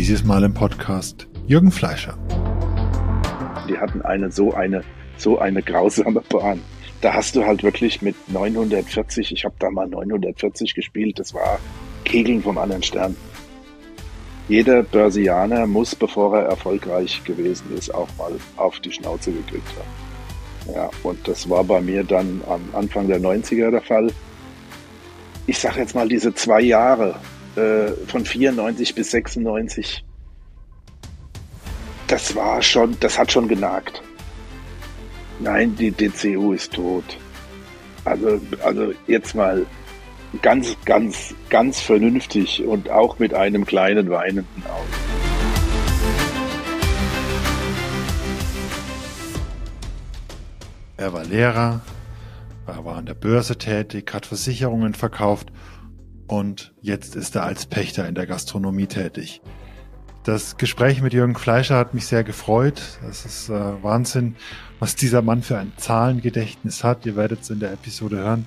Dieses Mal im Podcast Jürgen Fleischer. Die hatten eine so eine so eine grausame Bahn. Da hast du halt wirklich mit 940, ich habe da mal 940 gespielt, das war Kegeln vom anderen Stern. Jeder Börsianer muss, bevor er erfolgreich gewesen ist, auch mal auf die Schnauze gekriegt haben. Ja, und das war bei mir dann am Anfang der 90er der Fall. Ich sage jetzt mal diese zwei Jahre äh, von 94 bis 96, das war schon, das hat schon genagt. Nein, die DCU ist tot. Also, also jetzt mal ganz, ganz, ganz vernünftig und auch mit einem kleinen weinenden Auge. Er war Lehrer, er war an der Börse tätig, hat Versicherungen verkauft und jetzt ist er als Pächter in der Gastronomie tätig. Das Gespräch mit Jürgen Fleischer hat mich sehr gefreut. Das ist äh, Wahnsinn, was dieser Mann für ein Zahlengedächtnis hat. Ihr werdet es in der Episode hören.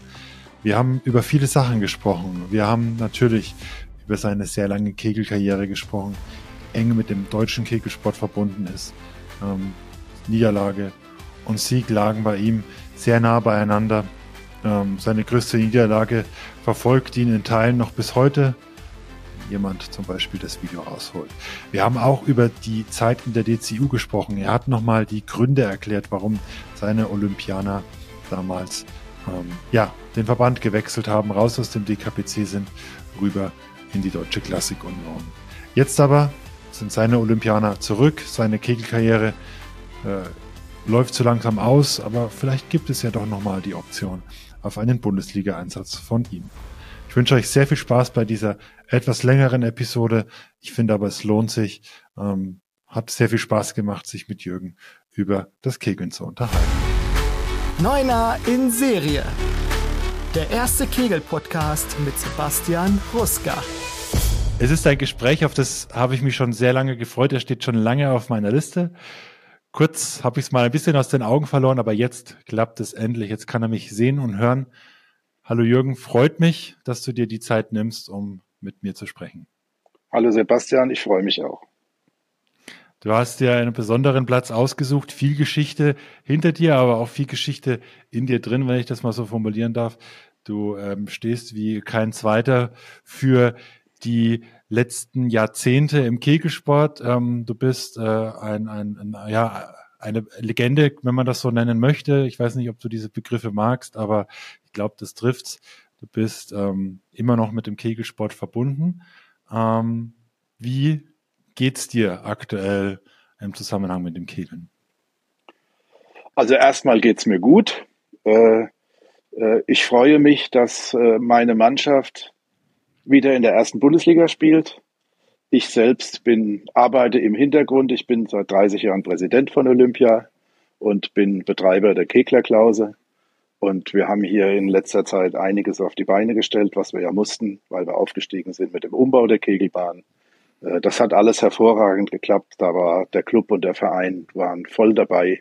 Wir haben über viele Sachen gesprochen. Wir haben natürlich über seine sehr lange Kegelkarriere gesprochen, eng mit dem deutschen Kegelsport verbunden ist. Ähm, Niederlage und Sieg lagen bei ihm sehr nah beieinander. Ähm, seine größte Niederlage verfolgt ihn in Teilen noch bis heute jemand zum Beispiel das Video rausholt. Wir haben auch über die Zeit in der DCU gesprochen. Er hat nochmal die Gründe erklärt, warum seine Olympianer damals ähm, ja, den Verband gewechselt haben, raus aus dem DKPC sind, rüber in die Deutsche Klassikunion. Jetzt aber sind seine Olympianer zurück, seine Kegelkarriere äh, läuft so langsam aus, aber vielleicht gibt es ja doch nochmal die Option auf einen Bundesliga-Einsatz von ihm. Ich wünsche euch sehr viel Spaß bei dieser etwas längeren Episode. Ich finde aber, es lohnt sich. Ähm, hat sehr viel Spaß gemacht, sich mit Jürgen über das Kegeln zu unterhalten. Neuner in Serie. Der erste Kegel-Podcast mit Sebastian Ruska. Es ist ein Gespräch, auf das habe ich mich schon sehr lange gefreut. Er steht schon lange auf meiner Liste. Kurz habe ich es mal ein bisschen aus den Augen verloren, aber jetzt klappt es endlich. Jetzt kann er mich sehen und hören. Hallo Jürgen, freut mich, dass du dir die Zeit nimmst, um mit mir zu sprechen. Hallo Sebastian, ich freue mich auch. Du hast dir einen besonderen Platz ausgesucht, viel Geschichte hinter dir, aber auch viel Geschichte in dir drin, wenn ich das mal so formulieren darf. Du ähm, stehst wie kein zweiter für die letzten Jahrzehnte im Kegelsport. Ähm, du bist äh, ein, ein, ein, ja, eine Legende, wenn man das so nennen möchte. Ich weiß nicht, ob du diese Begriffe magst, aber ich glaube, das trifft's. Du bist ähm, immer noch mit dem Kegelsport verbunden. Ähm, wie geht's dir aktuell im Zusammenhang mit dem Kegeln? Also erstmal geht's mir gut. Äh, äh, ich freue mich, dass äh, meine Mannschaft wieder in der ersten Bundesliga spielt. Ich selbst bin, arbeite im Hintergrund. Ich bin seit 30 Jahren Präsident von Olympia und bin Betreiber der Keglerklause. Und wir haben hier in letzter Zeit einiges auf die Beine gestellt, was wir ja mussten, weil wir aufgestiegen sind mit dem Umbau der Kegelbahn. Äh, das hat alles hervorragend geklappt. Da war der Club und der Verein waren voll dabei.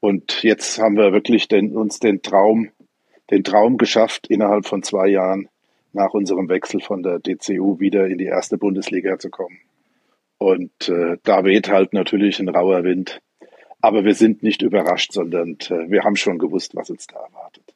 Und jetzt haben wir wirklich den, uns den Traum, den Traum geschafft, innerhalb von zwei Jahren nach unserem Wechsel von der DCU wieder in die erste Bundesliga zu kommen. Und äh, da weht halt natürlich ein rauer Wind. Aber wir sind nicht überrascht, sondern äh, wir haben schon gewusst, was uns da erwartet.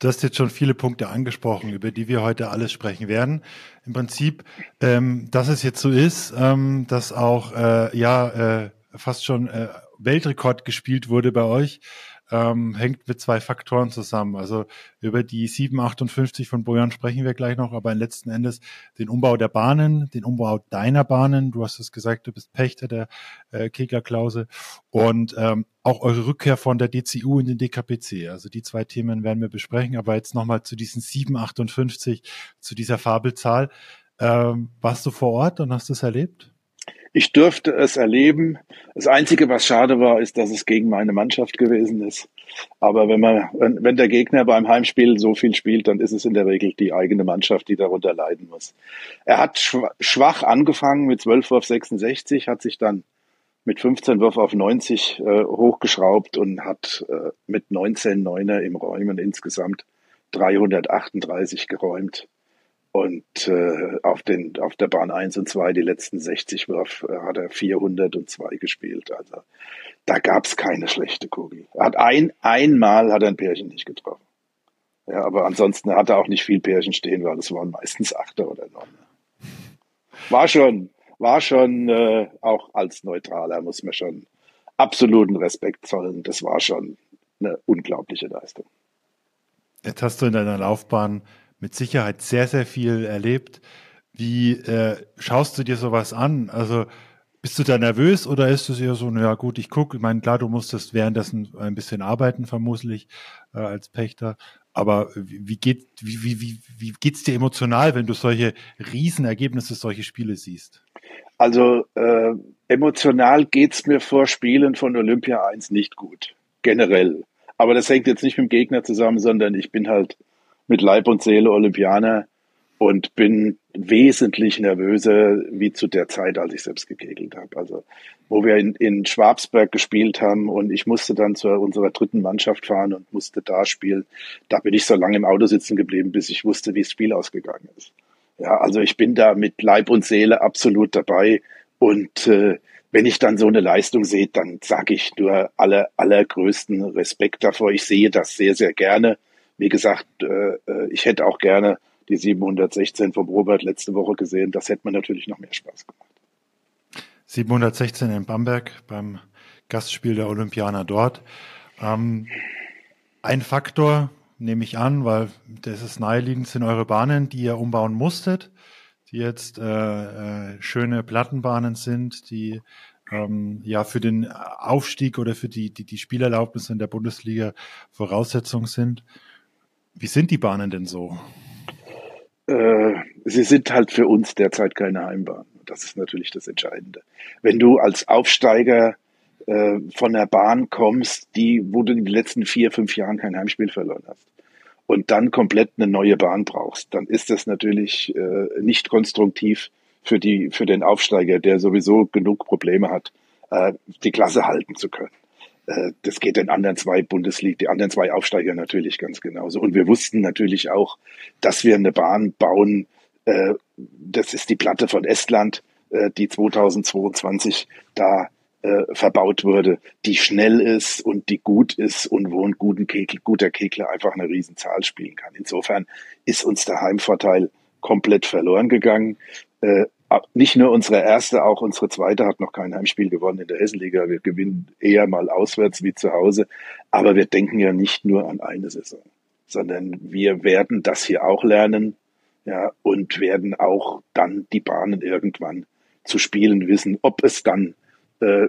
Du hast jetzt schon viele Punkte angesprochen, über die wir heute alles sprechen werden. Im Prinzip, ähm, dass es jetzt so ist, ähm, dass auch äh, ja äh, fast schon äh, Weltrekord gespielt wurde bei euch ähm, hängt mit zwei Faktoren zusammen. Also über die 758 von Bojan sprechen wir gleich noch, aber letzten Endes den Umbau der Bahnen, den Umbau deiner Bahnen. Du hast es gesagt, du bist Pächter der äh, Keglerklause und ähm, auch eure Rückkehr von der DCU in den DKPC. Also die zwei Themen werden wir besprechen, aber jetzt nochmal zu diesen 758, zu dieser Fabelzahl. Ähm, warst du vor Ort und hast es erlebt? Ich durfte es erleben. Das Einzige, was schade war, ist, dass es gegen meine Mannschaft gewesen ist. Aber wenn man, wenn der Gegner beim Heimspiel so viel spielt, dann ist es in der Regel die eigene Mannschaft, die darunter leiden muss. Er hat schwach angefangen mit 12 auf 66, hat sich dann mit 15 Wurf auf 90 äh, hochgeschraubt und hat äh, mit 19 Neuner im Räumen insgesamt 338 geräumt. Und äh, auf, den, auf der Bahn 1 und 2, die letzten 60 Wurf, äh, hat er 402 gespielt. Also da gab es keine schlechte Kugel. Er hat ein, einmal hat er ein Pärchen nicht getroffen. Ja, aber ansonsten hat er auch nicht viel Pärchen stehen, weil es waren meistens Achter oder Neunter. War schon, war schon äh, auch als Neutraler muss man schon absoluten Respekt zollen. Das war schon eine unglaubliche Leistung. Jetzt hast du in deiner Laufbahn mit Sicherheit sehr, sehr viel erlebt. Wie äh, schaust du dir sowas an? Also bist du da nervös oder ist es eher so, naja gut, ich gucke, ich meine, klar, du musstest währenddessen ein bisschen arbeiten, vermutlich, äh, als Pächter. Aber wie, geht, wie, wie, wie, wie geht's dir emotional, wenn du solche Riesenergebnisse, solche Spiele siehst? Also äh, emotional geht's mir vor Spielen von Olympia 1 nicht gut, generell. Aber das hängt jetzt nicht mit dem Gegner zusammen, sondern ich bin halt mit Leib und Seele Olympianer und bin wesentlich nervöser wie zu der Zeit, als ich selbst gekegelt habe. Also wo wir in, in Schwabsberg gespielt haben und ich musste dann zu unserer dritten Mannschaft fahren und musste da spielen. Da bin ich so lange im Auto sitzen geblieben, bis ich wusste, wie das Spiel ausgegangen ist. Ja, also ich bin da mit Leib und Seele absolut dabei und äh, wenn ich dann so eine Leistung sehe, dann sage ich nur aller, allergrößten Respekt davor. Ich sehe das sehr, sehr gerne. Wie gesagt, äh, äh ich hätte auch gerne die 716 vom Robert letzte Woche gesehen. Das hätte mir natürlich noch mehr Spaß gemacht. 716 in Bamberg beim Gastspiel der Olympianer dort. Ähm, ein Faktor nehme ich an, weil das ist naheliegend, sind eure Bahnen, die ihr umbauen musstet die jetzt äh, äh, schöne Plattenbahnen sind, die ähm, ja für den Aufstieg oder für die, die, die Spielerlaubnis in der Bundesliga Voraussetzung sind. Wie sind die Bahnen denn so? Äh, sie sind halt für uns derzeit keine Heimbahn. Das ist natürlich das Entscheidende. Wenn du als Aufsteiger äh, von der Bahn kommst, die, wo du in den letzten vier, fünf Jahren kein Heimspiel verloren hast, und dann komplett eine neue Bahn brauchst, dann ist das natürlich äh, nicht konstruktiv für die für den Aufsteiger, der sowieso genug Probleme hat, äh, die Klasse halten zu können. Äh, das geht den anderen zwei Bundesliga, die anderen zwei Aufsteiger natürlich ganz genauso. Und wir wussten natürlich auch, dass wir eine Bahn bauen. Äh, das ist die Platte von Estland, äh, die 2022 da verbaut wurde, die schnell ist und die gut ist und wo ein Kegel, guter Kegler einfach eine Riesenzahl spielen kann. Insofern ist uns der Heimvorteil komplett verloren gegangen. Nicht nur unsere erste, auch unsere zweite hat noch kein Heimspiel gewonnen in der Hessenliga. Wir gewinnen eher mal auswärts wie zu Hause. Aber wir denken ja nicht nur an eine Saison, sondern wir werden das hier auch lernen, ja, und werden auch dann die Bahnen irgendwann zu spielen wissen, ob es dann äh,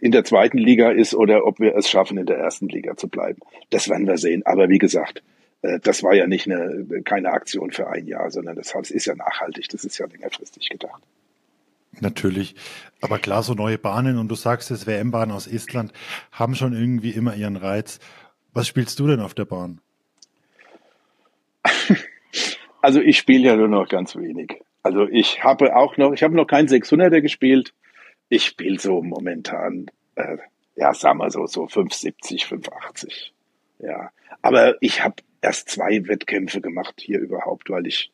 in der zweiten Liga ist oder ob wir es schaffen, in der ersten Liga zu bleiben. Das werden wir sehen. Aber wie gesagt, das war ja nicht eine, keine Aktion für ein Jahr, sondern das ist ja nachhaltig, das ist ja längerfristig gedacht. Natürlich. Aber klar, so neue Bahnen und du sagst es, WM-Bahnen aus Estland haben schon irgendwie immer ihren Reiz. Was spielst du denn auf der Bahn? Also ich spiele ja nur noch ganz wenig. Also ich habe auch noch, ich habe noch kein 600er gespielt. Ich spiele so momentan, äh, ja, sagen wir so, so 570, 580. Ja, aber ich habe erst zwei Wettkämpfe gemacht hier überhaupt, weil ich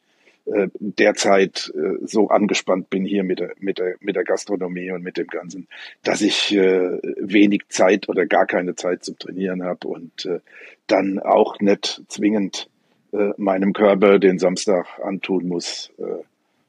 äh, derzeit äh, so angespannt bin hier mit der, mit, der, mit der Gastronomie und mit dem Ganzen, dass ich äh, wenig Zeit oder gar keine Zeit zum Trainieren habe und äh, dann auch nicht zwingend äh, meinem Körper den Samstag antun muss, äh,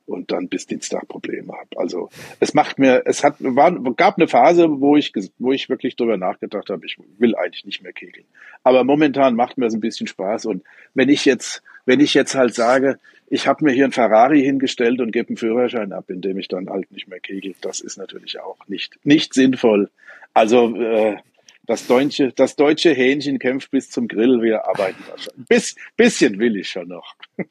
und dann bis Dienstag Probleme habe. Also es macht mir, es hat, war, gab eine Phase, wo ich, wo ich wirklich drüber nachgedacht habe, ich will eigentlich nicht mehr kegeln. Aber momentan macht mir das ein bisschen Spaß und wenn ich jetzt, wenn ich jetzt halt sage, ich habe mir hier ein Ferrari hingestellt und gebe einen Führerschein ab, indem ich dann halt nicht mehr kegel, das ist natürlich auch nicht, nicht sinnvoll. Also äh, das deutsche, das deutsche Hähnchen kämpft bis zum Grill, wir arbeiten schon. Bis, bisschen will ich schon noch.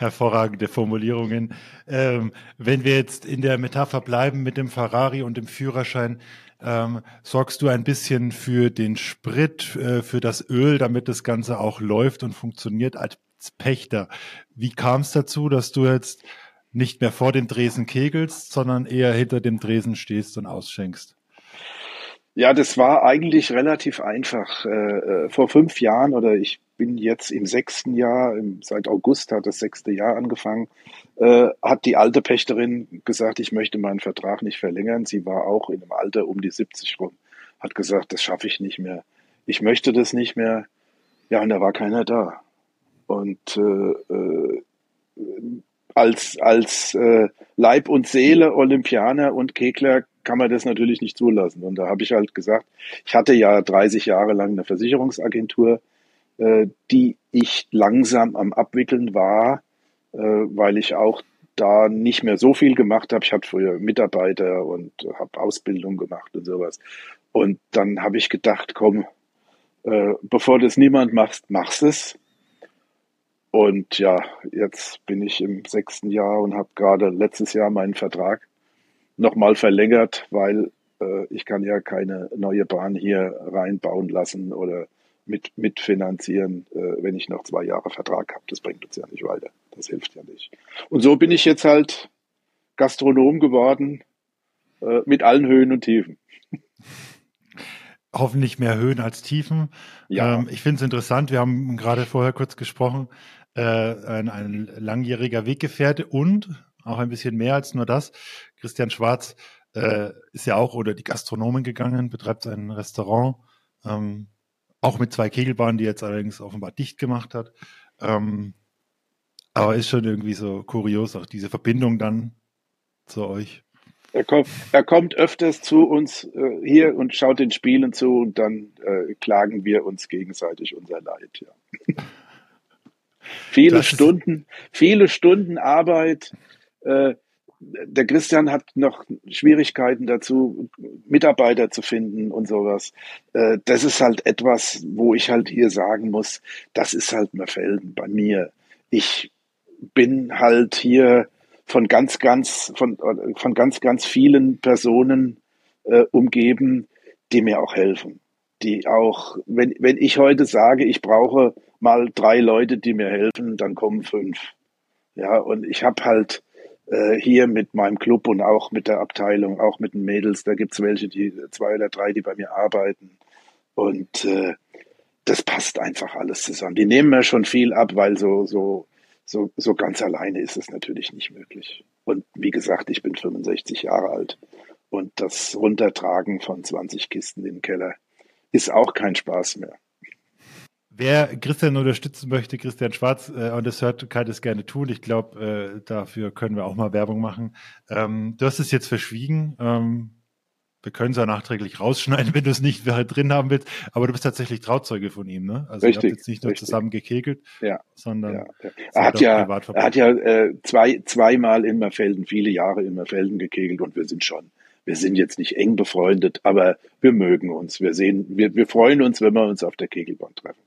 hervorragende Formulierungen. Ähm, wenn wir jetzt in der Metapher bleiben mit dem Ferrari und dem Führerschein, ähm, sorgst du ein bisschen für den Sprit, äh, für das Öl, damit das Ganze auch läuft und funktioniert als Pächter. Wie kam es dazu, dass du jetzt nicht mehr vor dem Dresen kegelst, sondern eher hinter dem Dresen stehst und ausschenkst? Ja, das war eigentlich relativ einfach. Äh, äh vor fünf Jahren oder ich bin jetzt im sechsten Jahr, seit August hat das sechste Jahr angefangen, äh, hat die alte Pächterin gesagt, ich möchte meinen Vertrag nicht verlängern. Sie war auch in einem Alter um die 70 rum, hat gesagt, das schaffe ich nicht mehr. Ich möchte das nicht mehr. Ja, und da war keiner da. Und äh, äh, als, als äh, Leib und Seele Olympianer und Kegler kann man das natürlich nicht zulassen. Und da habe ich halt gesagt, ich hatte ja 30 Jahre lang eine Versicherungsagentur, die ich langsam am Abwickeln war, äh, weil ich auch da nicht mehr so viel gemacht habe. Ich hatte früher Mitarbeiter und habe Ausbildung gemacht und sowas. Und dann habe ich gedacht, komm, äh, bevor das niemand macht, machst es. Und ja, jetzt bin ich im sechsten Jahr und habe gerade letztes Jahr meinen Vertrag nochmal verlängert, weil äh, ich kann ja keine neue Bahn hier reinbauen lassen oder mit mitfinanzieren, äh, wenn ich noch zwei Jahre Vertrag habe. Das bringt uns ja nicht weiter. Das hilft ja nicht. Und so bin ich jetzt halt Gastronom geworden äh, mit allen Höhen und Tiefen. Hoffentlich mehr Höhen als Tiefen. Ja. Ähm, ich finde es interessant. Wir haben gerade vorher kurz gesprochen. Äh, ein, ein langjähriger Weggefährte und auch ein bisschen mehr als nur das. Christian Schwarz äh, ist ja auch oder die Gastronomen gegangen, betreibt ein Restaurant, ähm, auch mit zwei Kegelbahnen, die jetzt allerdings offenbar dicht gemacht hat. Ähm, aber ist schon irgendwie so kurios, auch diese Verbindung dann zu euch. Er kommt, er kommt öfters zu uns äh, hier und schaut den Spielen zu und dann äh, klagen wir uns gegenseitig unser Leid. Ja. viele das Stunden, viele Stunden Arbeit, äh, der Christian hat noch Schwierigkeiten dazu, Mitarbeiter zu finden und sowas. Äh, das ist halt etwas, wo ich halt hier sagen muss, das ist halt Merfelden bei mir. Ich bin halt hier von ganz, ganz, von, von ganz, ganz vielen Personen äh, umgeben, die mir auch helfen. Die auch, wenn, wenn ich heute sage, ich brauche mal drei Leute, die mir helfen, dann kommen fünf. Ja, und ich habe halt hier mit meinem Club und auch mit der Abteilung, auch mit den Mädels, da gibt's welche, die zwei oder drei, die bei mir arbeiten. Und äh, das passt einfach alles zusammen. Die nehmen mir schon viel ab, weil so, so, so, so ganz alleine ist es natürlich nicht möglich. Und wie gesagt, ich bin 65 Jahre alt. Und das Runtertragen von 20 Kisten den Keller ist auch kein Spaß mehr. Wer Christian unterstützen möchte, Christian Schwarz, äh, und das hört, kann das gerne tun. Ich glaube, äh, dafür können wir auch mal Werbung machen. Ähm, du hast es jetzt verschwiegen. Ähm, wir können es ja nachträglich rausschneiden, wenn du es nicht drin haben willst. Aber du bist tatsächlich Trauzeuge von ihm, ne? Also richtig, ihr habt jetzt nicht nur richtig. zusammen gekegelt, ja, sondern ja, ja. er hat ja, er hat ja äh, zwei, zweimal in Merfelden, viele Jahre in Merfelden gekegelt und wir sind schon wir sind jetzt nicht eng befreundet, aber wir mögen uns. Wir sehen, wir, wir freuen uns, wenn wir uns auf der Kegelbahn treffen.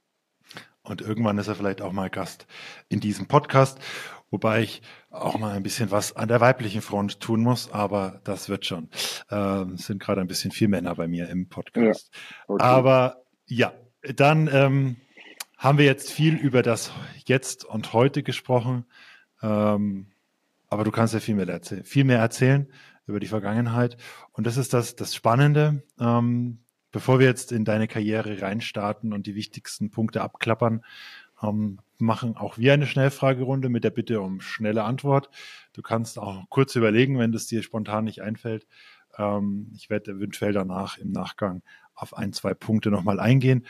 Und irgendwann ist er vielleicht auch mal Gast in diesem Podcast, wobei ich auch mal ein bisschen was an der weiblichen Front tun muss, aber das wird schon. Ähm, es sind gerade ein bisschen viel Männer bei mir im Podcast. Ja, okay. Aber ja, dann ähm, haben wir jetzt viel über das Jetzt und Heute gesprochen. Ähm, aber du kannst ja viel mehr, erzählen, viel mehr erzählen über die Vergangenheit. Und das ist das, das Spannende. Ähm, Bevor wir jetzt in deine Karriere reinstarten und die wichtigsten Punkte abklappern, ähm, machen auch wir eine Schnellfragerunde mit der Bitte um schnelle Antwort. Du kannst auch kurz überlegen, wenn es dir spontan nicht einfällt. Ähm, ich werde eventuell danach im Nachgang auf ein, zwei Punkte nochmal eingehen.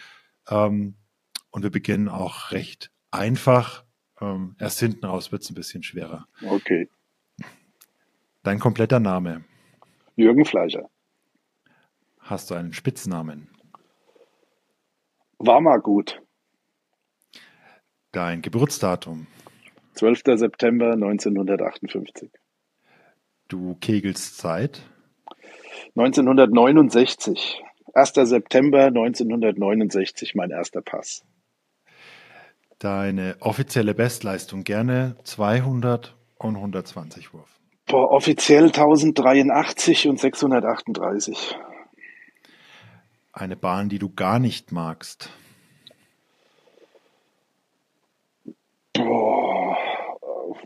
Ähm, und wir beginnen auch recht einfach. Ähm, erst hinten raus wird es ein bisschen schwerer. Okay. Dein kompletter Name. Jürgen Fleischer. Hast du einen Spitznamen? War mal gut. Dein Geburtsdatum? 12. September 1958. Du kegelst seit? 1969. 1. September 1969 mein erster Pass. Deine offizielle Bestleistung gerne 200 und 120 Wurf. Boah, offiziell 1083 und 638. Eine Bahn, die du gar nicht magst. Boah,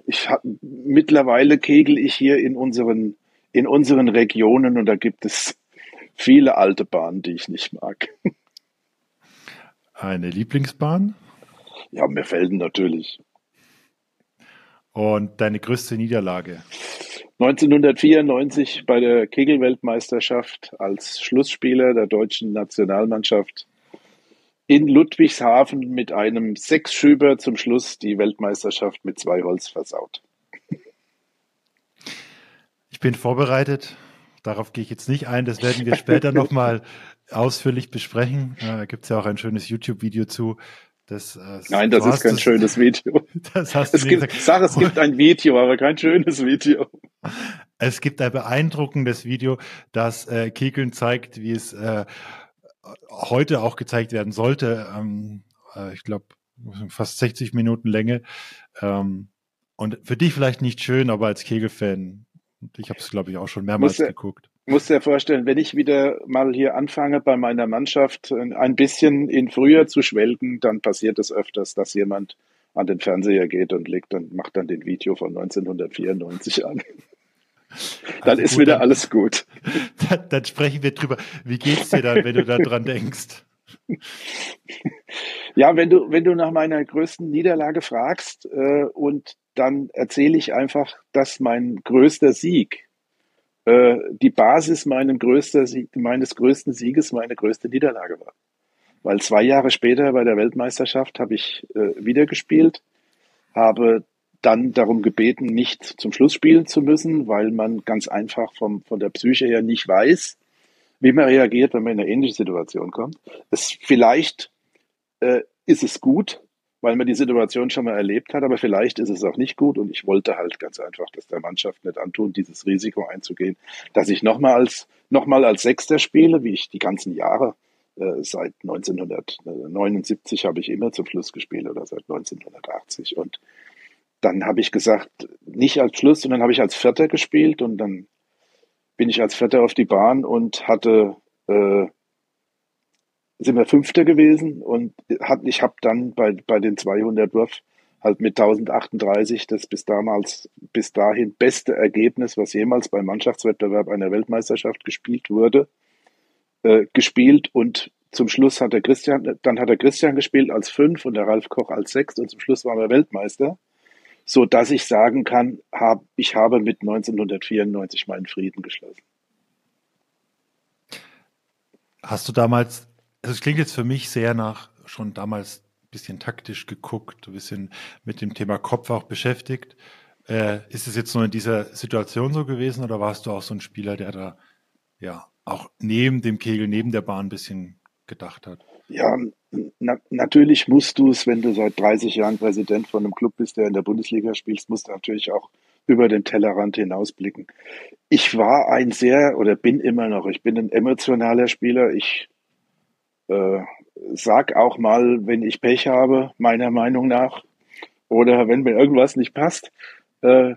ich hab, mittlerweile kegel ich hier in unseren, in unseren Regionen und da gibt es viele alte Bahnen, die ich nicht mag. Eine Lieblingsbahn? Ja, mir fällt natürlich. Und deine größte Niederlage? 1994 bei der Kegelweltmeisterschaft als Schlussspieler der deutschen Nationalmannschaft in Ludwigshafen mit einem Sechsschüber zum Schluss die Weltmeisterschaft mit zwei Holz versaut. Ich bin vorbereitet. Darauf gehe ich jetzt nicht ein. Das werden wir später nochmal ausführlich besprechen. Da gibt es ja auch ein schönes YouTube-Video zu. Das, äh, Nein, das ist kein das, schönes Video. Das hast es du gibt, gesagt. Sag, es gibt ein Video, aber kein schönes Video. Es gibt ein beeindruckendes Video, das äh, Kegeln zeigt, wie es äh, heute auch gezeigt werden sollte. Ähm, äh, ich glaube, fast 60 Minuten Länge. Ähm, und für dich vielleicht nicht schön, aber als Kegelfan, ich habe es, glaube ich, auch schon mehrmals muss, geguckt. Muss dir vorstellen, wenn ich wieder mal hier anfange, bei meiner Mannschaft ein bisschen in früher zu schwelgen, dann passiert es öfters, dass jemand an den Fernseher geht und legt und macht dann den Video von 1994 an. Dann also ist gut, wieder dann, alles gut. Dann, dann, sprechen wir drüber. Wie geht's dir dann, wenn du daran denkst? Ja, wenn du, wenn du nach meiner größten Niederlage fragst äh, und dann erzähle ich einfach, dass mein größter Sieg, äh, die Basis Sieg, meines größten Sieges meine größte Niederlage war. Weil zwei Jahre später bei der Weltmeisterschaft habe ich äh, wieder gespielt, habe dann darum gebeten, nicht zum Schluss spielen zu müssen, weil man ganz einfach vom, von der Psyche her nicht weiß, wie man reagiert, wenn man in eine ähnliche Situation kommt. Es, vielleicht äh, ist es gut, weil man die Situation schon mal erlebt hat, aber vielleicht ist es auch nicht gut und ich wollte halt ganz einfach, dass der Mannschaft nicht antun, dieses Risiko einzugehen, dass ich nochmal als, noch als Sechster spiele, wie ich die ganzen Jahre äh, seit 1979 habe ich immer zum Schluss gespielt oder seit 1980 und dann habe ich gesagt, nicht als Schluss, sondern habe ich als Vierter gespielt und dann bin ich als Vierter auf die Bahn und hatte, äh, sind wir Fünfter gewesen und hat, ich habe dann bei, bei den 200 Wurf halt mit 1038 das bis damals, bis dahin beste Ergebnis, was jemals beim Mannschaftswettbewerb einer Weltmeisterschaft gespielt wurde, äh, gespielt und zum Schluss hat der Christian, dann hat der Christian gespielt als fünf und der Ralf Koch als sechs und zum Schluss waren wir Weltmeister so dass ich sagen kann, hab, ich habe mit 1994 meinen Frieden geschlossen. Hast du damals, also es klingt jetzt für mich sehr nach schon damals ein bisschen taktisch geguckt, ein bisschen mit dem Thema Kopf auch beschäftigt. Äh, ist es jetzt nur in dieser Situation so gewesen oder warst du auch so ein Spieler, der da ja auch neben dem Kegel, neben der Bahn ein bisschen gedacht hat? Ja, na, natürlich musst du es, wenn du seit 30 Jahren Präsident von einem Club bist, der in der Bundesliga spielst, musst du natürlich auch über den Tellerrand hinausblicken. Ich war ein sehr oder bin immer noch, ich bin ein emotionaler Spieler. Ich äh, sag auch mal, wenn ich Pech habe, meiner Meinung nach, oder wenn mir irgendwas nicht passt. Äh,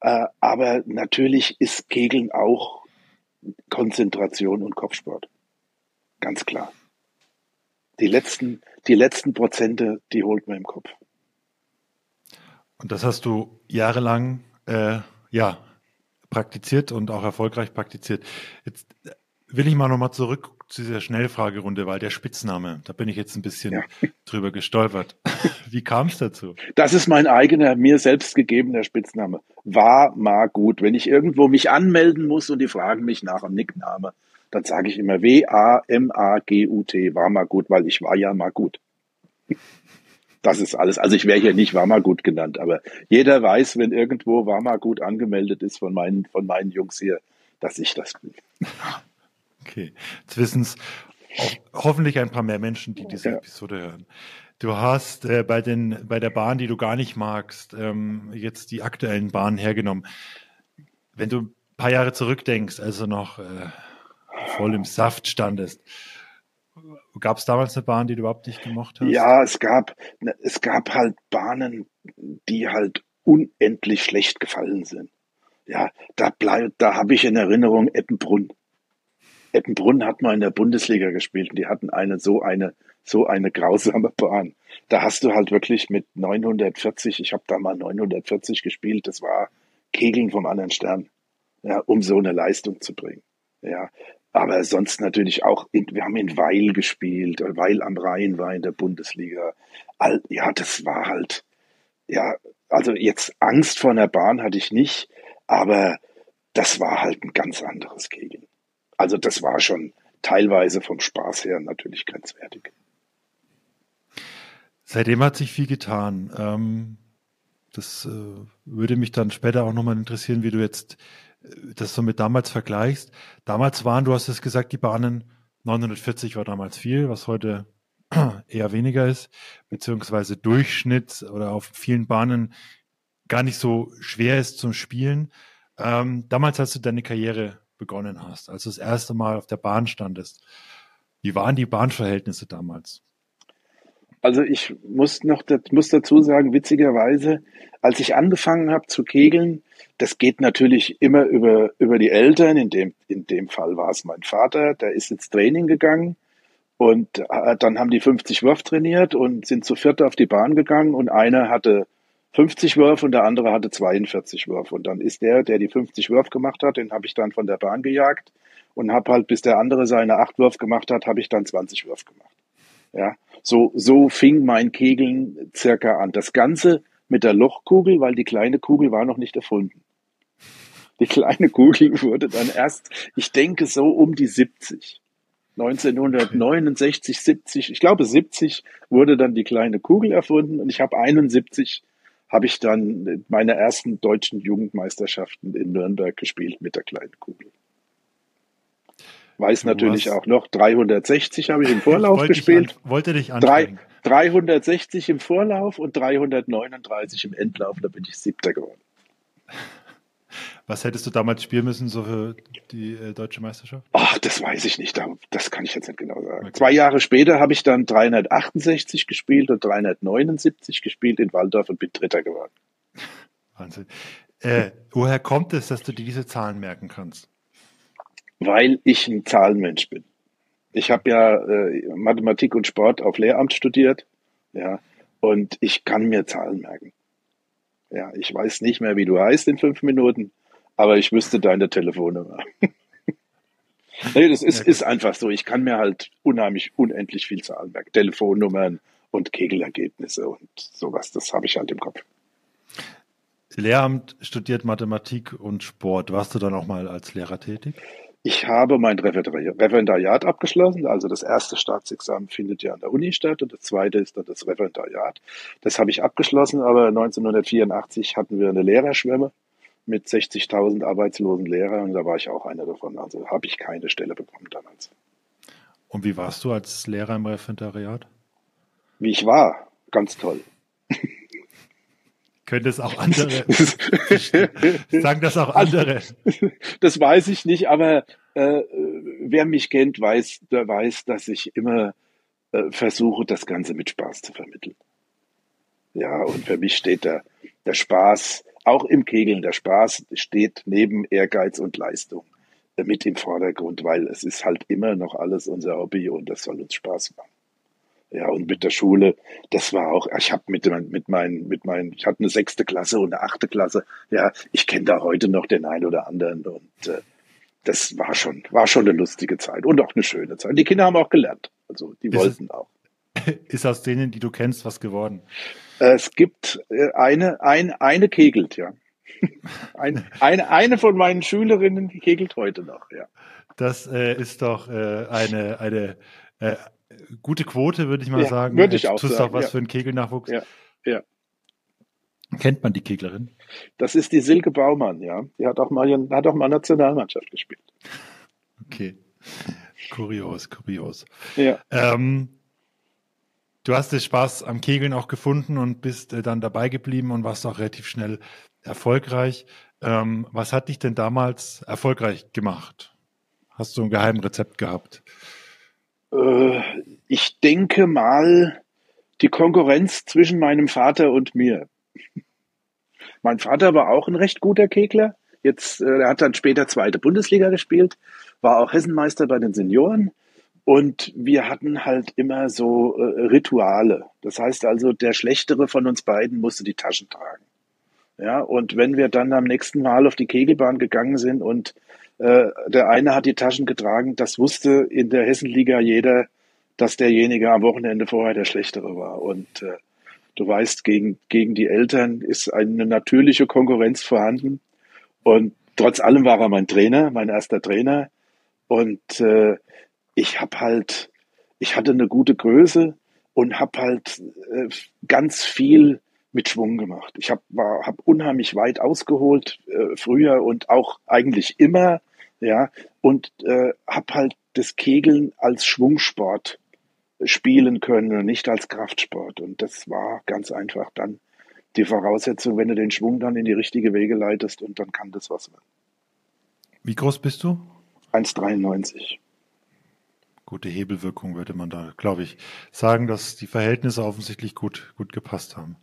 äh, aber natürlich ist Kegeln auch Konzentration und Kopfsport. Ganz klar. Die letzten, die letzten Prozente, die holt man im Kopf. Und das hast du jahrelang, äh, ja, praktiziert und auch erfolgreich praktiziert. Jetzt will ich mal nochmal zurück zu dieser Schnellfragerunde, weil der Spitzname, da bin ich jetzt ein bisschen ja. drüber gestolpert. Wie kam es dazu? Das ist mein eigener, mir selbst gegebener Spitzname. War mal gut. Wenn ich irgendwo mich anmelden muss und die fragen mich nach einem Nickname, dann sage ich immer W-A-M-A-G-U-T, war mal gut, weil ich war ja mal gut. Das ist alles. Also ich wäre hier nicht war mal gut genannt, aber jeder weiß, wenn irgendwo war mal gut angemeldet ist von meinen, von meinen Jungs hier, dass ich das bin. Okay, jetzt wissen es hoffentlich ein paar mehr Menschen, die diese ja. Episode hören. Du hast äh, bei, den, bei der Bahn, die du gar nicht magst, ähm, jetzt die aktuellen Bahnen hergenommen. Wenn du ein paar Jahre zurückdenkst, also noch äh, voll im Saft standest. Gab es damals eine Bahn, die du überhaupt nicht gemocht hast? Ja, es gab, es gab halt Bahnen, die halt unendlich schlecht gefallen sind. Ja, da bleibt, da habe ich in Erinnerung Eppenbrunn. Eppenbrunn hat mal in der Bundesliga gespielt und die hatten eine so eine so eine grausame Bahn. Da hast du halt wirklich mit 940, ich habe da mal 940 gespielt, das war Kegeln vom anderen Stern, ja, um so eine Leistung zu bringen. Ja, Aber sonst natürlich auch, in, wir haben in Weil gespielt, Weil am Rhein war in der Bundesliga. All, ja, das war halt, ja, also jetzt Angst vor einer Bahn hatte ich nicht, aber das war halt ein ganz anderes Kegeln. Also das war schon teilweise vom Spaß her natürlich grenzwertig. Seitdem hat sich viel getan. Ähm, das äh, würde mich dann später auch nochmal interessieren, wie du jetzt äh, das so mit damals vergleichst. Damals waren, du hast es gesagt, die Bahnen 940 war damals viel, was heute eher weniger ist, beziehungsweise Durchschnitt oder auf vielen Bahnen gar nicht so schwer ist zum Spielen. Ähm, damals, als du deine Karriere begonnen hast, als du das erste Mal auf der Bahn standest, wie waren die Bahnverhältnisse damals? Also ich muss noch muss dazu sagen, witzigerweise, als ich angefangen habe zu kegeln, das geht natürlich immer über, über die Eltern. In dem, in dem Fall war es mein Vater, der ist ins Training gegangen und äh, dann haben die 50 Wurf trainiert und sind zu viert auf die Bahn gegangen und einer hatte 50 Wurf und der andere hatte 42 Wurf. Und dann ist der, der die 50 Wurf gemacht hat, den habe ich dann von der Bahn gejagt und habe halt, bis der andere seine 8 Wurf gemacht hat, habe ich dann 20 Wurf gemacht. Ja, so, so fing mein Kegeln circa an. Das Ganze mit der Lochkugel, weil die kleine Kugel war noch nicht erfunden. Die kleine Kugel wurde dann erst, ich denke so um die 70. 1969, 70, ich glaube 70 wurde dann die kleine Kugel erfunden und ich habe 71 habe ich dann meine ersten deutschen Jugendmeisterschaften in Nürnberg gespielt mit der kleinen Kugel. Weiß du natürlich auch noch, 360 habe ich im Vorlauf wollte gespielt. An, wollte dich anstrengen. 360 im Vorlauf und 339 im Endlauf, da bin ich siebter geworden. Was hättest du damals spielen müssen, so für die äh, deutsche Meisterschaft? Ach, das weiß ich nicht. Das kann ich jetzt nicht genau sagen. Okay. Zwei Jahre später habe ich dann 368 gespielt und 379 gespielt in Waldorf und bin Dritter geworden. Wahnsinn. Äh, woher kommt es, dass du dir diese Zahlen merken kannst? weil ich ein Zahlenmensch bin. Ich habe ja äh, Mathematik und Sport auf Lehramt studiert, ja, und ich kann mir Zahlen merken. Ja, ich weiß nicht mehr, wie du heißt in fünf Minuten, aber ich wüsste deine Telefonnummer. nee, das ist, ist einfach so. Ich kann mir halt unheimlich, unendlich viel Zahlen merken. Telefonnummern und Kegelergebnisse und sowas, das habe ich halt im Kopf. Lehramt studiert Mathematik und Sport. Warst du dann auch mal als Lehrer tätig? Ich habe mein Referendariat abgeschlossen. Also das erste Staatsexamen findet ja an der Uni statt und das zweite ist dann das Referendariat. Das habe ich abgeschlossen, aber 1984 hatten wir eine Lehrerschwemme mit 60.000 arbeitslosen Lehrern und da war ich auch einer davon. Also habe ich keine Stelle bekommen damals. Und wie warst du als Lehrer im Referendariat? Wie ich war, ganz toll. Könnte es auch andere sagen das auch andere? Das weiß ich nicht, aber äh, wer mich kennt, weiß, der weiß, dass ich immer äh, versuche, das Ganze mit Spaß zu vermitteln. Ja, und für mich steht der, der Spaß, auch im Kegeln, der Spaß steht neben Ehrgeiz und Leistung äh, mit im Vordergrund, weil es ist halt immer noch alles unser Hobby und das soll uns Spaß machen. Ja, und mit der Schule, das war auch, ich habe mit, mit meinen, mit meinen, ich hatte eine sechste Klasse und eine achte Klasse. Ja, ich kenne da heute noch den einen oder anderen und äh, das war schon, war schon eine lustige Zeit und auch eine schöne Zeit. Die Kinder haben auch gelernt, also die ist wollten auch. Ist aus denen, die du kennst, was geworden? Es gibt äh, eine, ein, eine kegelt, ja. Ein, eine, eine von meinen Schülerinnen kegelt heute noch, ja. Das äh, ist doch äh, eine, eine äh, gute Quote, würde ich mal ja, sagen. Würde ich auch tust sagen. auch was ja. für einen Kegelnachwuchs. Ja, ja. Kennt man die Keglerin? Das ist die Silke Baumann, ja. Die hat auch mal, hat auch mal Nationalmannschaft gespielt. Okay. Kurios, kurios. Ja. Ähm, du hast den Spaß am Kegeln auch gefunden und bist äh, dann dabei geblieben und warst auch relativ schnell erfolgreich. Ähm, was hat dich denn damals erfolgreich gemacht? Hast du ein Geheimrezept gehabt? Äh, ich denke mal, die Konkurrenz zwischen meinem Vater und mir. Mein Vater war auch ein recht guter Kegler. Jetzt, äh, er hat dann später zweite Bundesliga gespielt, war auch Hessenmeister bei den Senioren. Und wir hatten halt immer so äh, Rituale. Das heißt also, der Schlechtere von uns beiden musste die Taschen tragen. Ja, und wenn wir dann am nächsten Mal auf die Kegelbahn gegangen sind und äh, der eine hat die Taschen getragen, das wusste in der Hessenliga jeder, dass derjenige am Wochenende vorher der Schlechtere war. Und äh, du weißt, gegen, gegen die Eltern ist eine natürliche Konkurrenz vorhanden. Und trotz allem war er mein Trainer, mein erster Trainer. Und äh, ich habe halt, ich hatte eine gute Größe und habe halt äh, ganz viel mit Schwung gemacht. Ich habe hab unheimlich weit ausgeholt äh, früher und auch eigentlich immer, ja, und äh, habe halt das Kegeln als Schwungsport spielen können und nicht als Kraftsport. Und das war ganz einfach dann die Voraussetzung, wenn du den Schwung dann in die richtige Wege leitest und dann kann das was werden. Wie groß bist du? 1,93. Gute Hebelwirkung würde man da, glaube ich, sagen, dass die Verhältnisse offensichtlich gut, gut gepasst haben.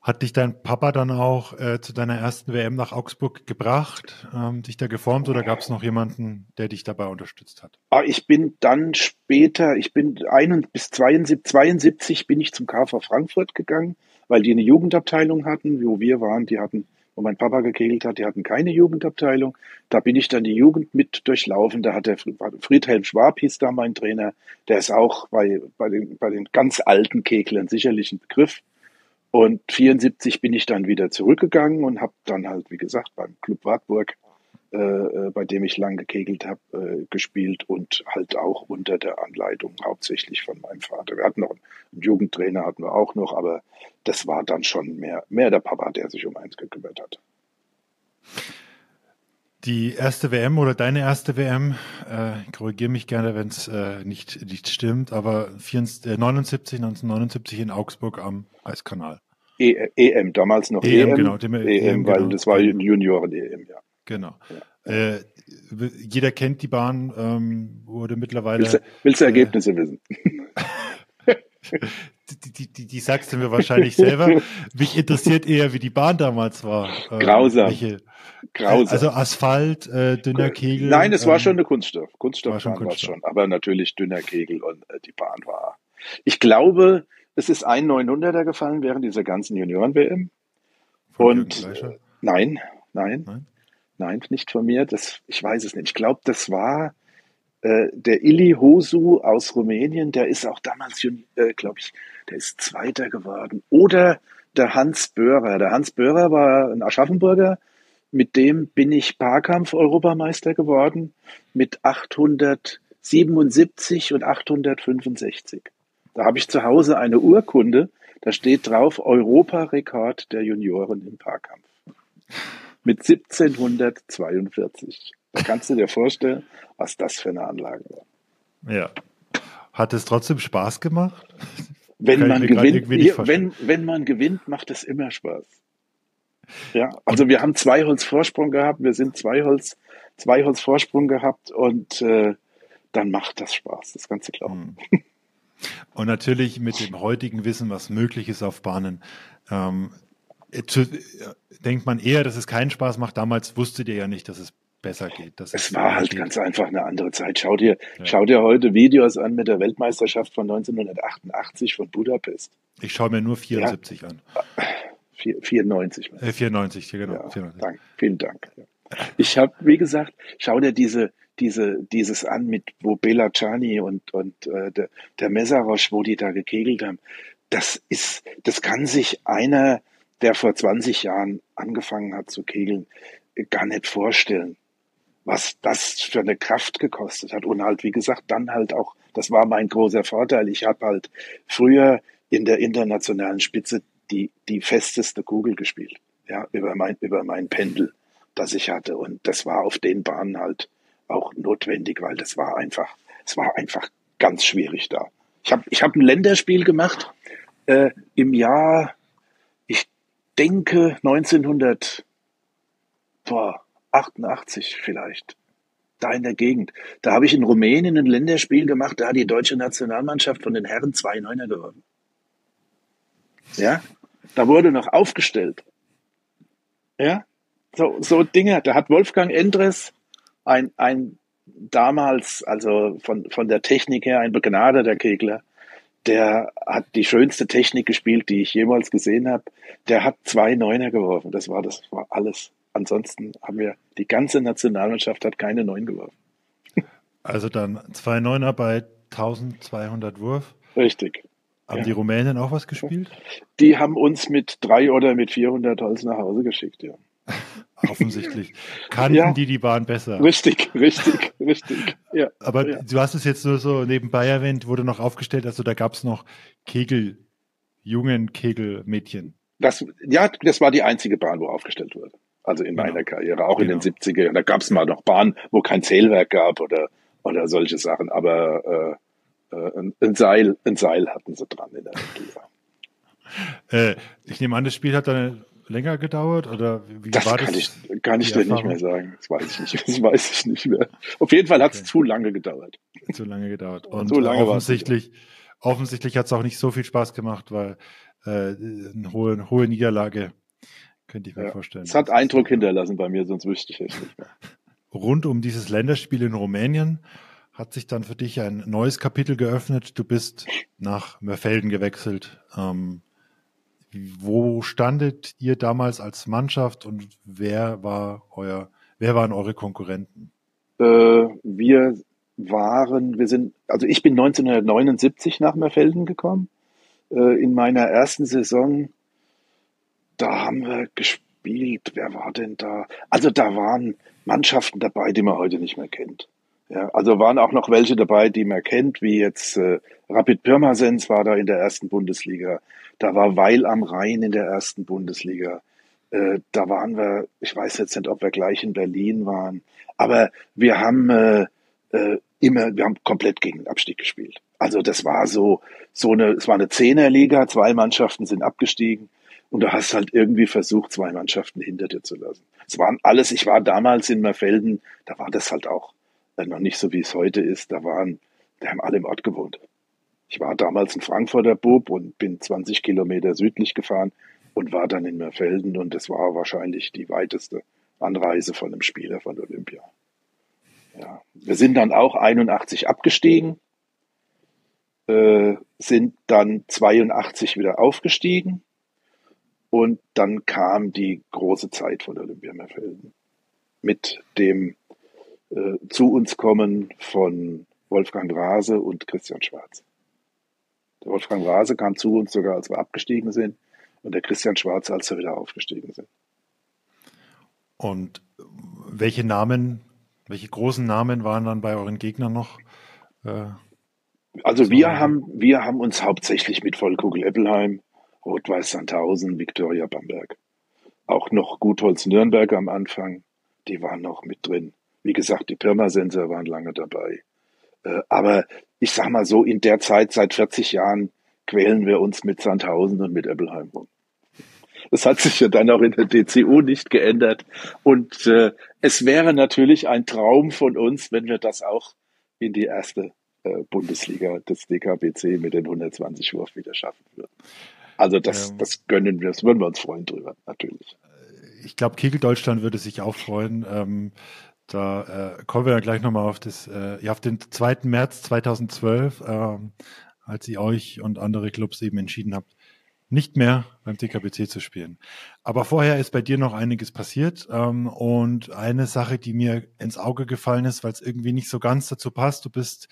Hat dich dein Papa dann auch äh, zu deiner ersten WM nach Augsburg gebracht, ähm, dich da geformt oder gab es noch jemanden, der dich dabei unterstützt hat? Ah, ich bin dann später, ich bin ein, bis 72, 72 bin ich zum KV Frankfurt gegangen, weil die eine Jugendabteilung hatten, wo wir waren, die hatten, wo mein Papa gekegelt hat, die hatten keine Jugendabteilung. Da bin ich dann die Jugend mit durchlaufen. Da hat der Friedhelm Schwab hieß da mein Trainer. Der ist auch bei, bei, den, bei den ganz alten Keglern sicherlich ein Begriff. Und 74 bin ich dann wieder zurückgegangen und habe dann halt, wie gesagt, beim Club Wartburg, äh, äh, bei dem ich lang gekegelt habe, äh, gespielt und halt auch unter der Anleitung hauptsächlich von meinem Vater. Wir hatten noch einen Jugendtrainer, hatten wir auch noch, aber das war dann schon mehr, mehr der Papa, der sich um eins gekümmert hat. Die erste WM oder deine erste WM, äh, korrigiere mich gerne, wenn es äh, nicht, nicht stimmt, aber 74, äh, 79, 1979 in Augsburg am Eiskanal. E EM, damals noch EM, EM, genau, dem, EM, EM weil genau. das war Junioren-EM, ja. Genau. Ja. Äh, jeder kennt die Bahn, ähm, wurde mittlerweile. Willst du, willst du Ergebnisse wissen? die, die, die, die sagst du mir wahrscheinlich selber. Mich interessiert eher, wie die Bahn damals war. Ähm, Grausam. Welche, Grausam. Also Asphalt, äh, dünner Kegel. Nein, es ähm, war schon eine Kunststoff. Kunststoff war schon, Kunststoff. schon, aber natürlich dünner Kegel und äh, die Bahn war. Ich glaube, es ist ein 900er gefallen während dieser ganzen Junioren-WM. Und äh, nein, nein, nein, nein, nicht von mir. Das, ich weiß es nicht. Ich glaube, das war äh, der Ili Hosu aus Rumänien. Der ist auch damals, äh, glaube ich, der ist Zweiter geworden. Oder der Hans Böhrer. Der Hans Böhrer war ein Aschaffenburger mit dem bin ich Parkampf-Europameister geworden mit 877 und 865. Da habe ich zu Hause eine Urkunde, da steht drauf Europarekord der Junioren im Parkampf. Mit 1742. Da kannst du dir vorstellen, was das für eine Anlage war. Ja. Hat es trotzdem Spaß gemacht? Wenn man gewinnt, wenn, wenn man gewinnt, macht es immer Spaß. Ja, also wir haben zwei Holz Vorsprung gehabt, wir sind zwei Holz, zwei Holz Vorsprung gehabt und äh, dann macht das Spaß, das ganze Glauben. Hm. Und natürlich mit dem heutigen Wissen, was möglich ist auf Bahnen, ähm, zu, denkt man eher, dass es keinen Spaß macht. Damals wusstet ihr ja nicht, dass es besser geht. es war halt geht. ganz einfach eine andere Zeit. Schau dir, ja. schau dir heute Videos an mit der Weltmeisterschaft von 1988 von Budapest. Ich schaue mir nur 74 ja. an. 94. Äh, 94, genau. Ja, 94. Dank, vielen Dank. Ich habe, wie gesagt, schau dir diese, diese, dieses an mit, wo Bela Chani und, und äh, der, der Messerosch, wo die da gekegelt haben. Das ist, das kann sich einer, der vor 20 Jahren angefangen hat zu kegeln, gar nicht vorstellen, was das für eine Kraft gekostet hat. Und halt, wie gesagt, dann halt auch, das war mein großer Vorteil. Ich habe halt früher in der internationalen Spitze die, die festeste Kugel gespielt, ja, über mein, über mein Pendel, das ich hatte. Und das war auf den Bahnen halt auch notwendig, weil das war einfach, es war einfach ganz schwierig da. Ich habe ich hab ein Länderspiel gemacht äh, im Jahr, ich denke 1988 vielleicht, da in der Gegend. Da habe ich in Rumänien ein Länderspiel gemacht, da hat die deutsche Nationalmannschaft von den Herren zwei Neuner gewonnen. Ja, da wurde noch aufgestellt. Ja, so, so Dinge. Da hat Wolfgang Endres ein, ein damals, also von, von der Technik her, ein begnadeter Kegler, der hat die schönste Technik gespielt, die ich jemals gesehen habe. Der hat zwei Neuner geworfen. Das war, das war alles. Ansonsten haben wir, die ganze Nationalmannschaft hat keine Neun geworfen. Also dann zwei Neuner bei 1200 Wurf. Richtig. Haben ja. die Rumänen auch was gespielt? Die haben uns mit drei oder mit 400 Holz nach Hause geschickt, ja. Offensichtlich. Kannten ja. die die Bahn besser. Richtig, richtig, richtig. Ja. Aber ja. du hast es jetzt nur so nebenbei erwähnt, wurde noch aufgestellt, also da gab es noch Kegel, jungen Kegelmädchen. Das, ja, das war die einzige Bahn, wo aufgestellt wurde. Also in genau. meiner Karriere, auch genau. in den 70er. Da gab es mal noch Bahnen, wo kein Zählwerk gab oder, oder solche Sachen. Aber äh, ein, ein, Seil, ein Seil hatten sie dran in der Regel. äh, ich nehme an, das Spiel hat dann länger gedauert oder wie das war kann das? Ich, kann ich dir nicht mehr sagen. Das weiß ich nicht. Das weiß ich nicht mehr. Auf jeden Fall hat es okay. zu lange gedauert. Zu lange gedauert. Und so lange offensichtlich, offensichtlich hat es auch nicht so viel Spaß gemacht, weil äh, eine hohe, eine hohe Niederlage könnte ich mir ja. vorstellen. Es hat Eindruck hinterlassen bei mir, sonst wüsste ich es nicht mehr. Rund um dieses Länderspiel in Rumänien hat sich dann für dich ein neues Kapitel geöffnet. Du bist nach Mörfelden gewechselt. Ähm, wo standet ihr damals als Mannschaft und wer war euer, wer waren eure Konkurrenten? Äh, wir waren, wir sind, also ich bin 1979 nach Mörfelden gekommen. Äh, in meiner ersten Saison da haben wir gespielt. Wer war denn da? Also da waren Mannschaften dabei, die man heute nicht mehr kennt. Ja, also waren auch noch welche dabei, die man kennt, wie jetzt äh, Rapid Pirmasens war da in der ersten Bundesliga. Da war Weil am Rhein in der ersten Bundesliga. Äh, da waren wir, ich weiß jetzt nicht, ob wir gleich in Berlin waren, aber wir haben äh, äh, immer, wir haben komplett gegen den Abstieg gespielt. Also das war so, so eine, es war eine Zehnerliga, zwei Mannschaften sind abgestiegen und du hast halt irgendwie versucht, zwei Mannschaften hinter dir zu lassen. Es waren alles, ich war damals in Merfelden, da war das halt auch noch nicht so, wie es heute ist. Da waren, da haben alle im Ort gewohnt. Ich war damals ein Frankfurter Bub und bin 20 Kilometer südlich gefahren und war dann in Merfelden und das war wahrscheinlich die weiteste Anreise von einem Spieler von Olympia. Ja. Wir sind dann auch 81 abgestiegen, äh, sind dann 82 wieder aufgestiegen und dann kam die große Zeit von Olympia Merfelden mit dem äh, zu uns kommen von Wolfgang Rase und Christian Schwarz. Der Wolfgang Rase kam zu uns sogar, als wir abgestiegen sind, und der Christian Schwarz, als wir wieder aufgestiegen sind. Und welche Namen, welche großen Namen waren dann bei euren Gegnern noch? Äh, also wir haben, wir haben uns hauptsächlich mit Vollkugel Eppelheim, Rot-Weiß Sandhausen, Viktoria Bamberg. Auch noch Gutholz Nürnberg am Anfang, die waren noch mit drin. Wie gesagt, die Pirmasensor waren lange dabei. Äh, aber ich sag mal so, in der Zeit, seit 40 Jahren, quälen wir uns mit Sandhausen und mit Eppelheim rum. Das hat sich ja dann auch in der DCU nicht geändert. Und äh, es wäre natürlich ein Traum von uns, wenn wir das auch in die erste äh, Bundesliga des DKBC mit den 120 Wurf wieder schaffen würden. Also das, ähm, das gönnen wir, das würden wir uns freuen drüber, natürlich. Ich glaube, Kegel Deutschland würde sich auch freuen. Ähm, da äh, kommen wir dann gleich nochmal auf das, äh, ja, auf den 2. März 2012, ähm, als ihr euch und andere Clubs eben entschieden habt, nicht mehr beim TKBC zu spielen. Aber vorher ist bei dir noch einiges passiert ähm, und eine Sache, die mir ins Auge gefallen ist, weil es irgendwie nicht so ganz dazu passt, du bist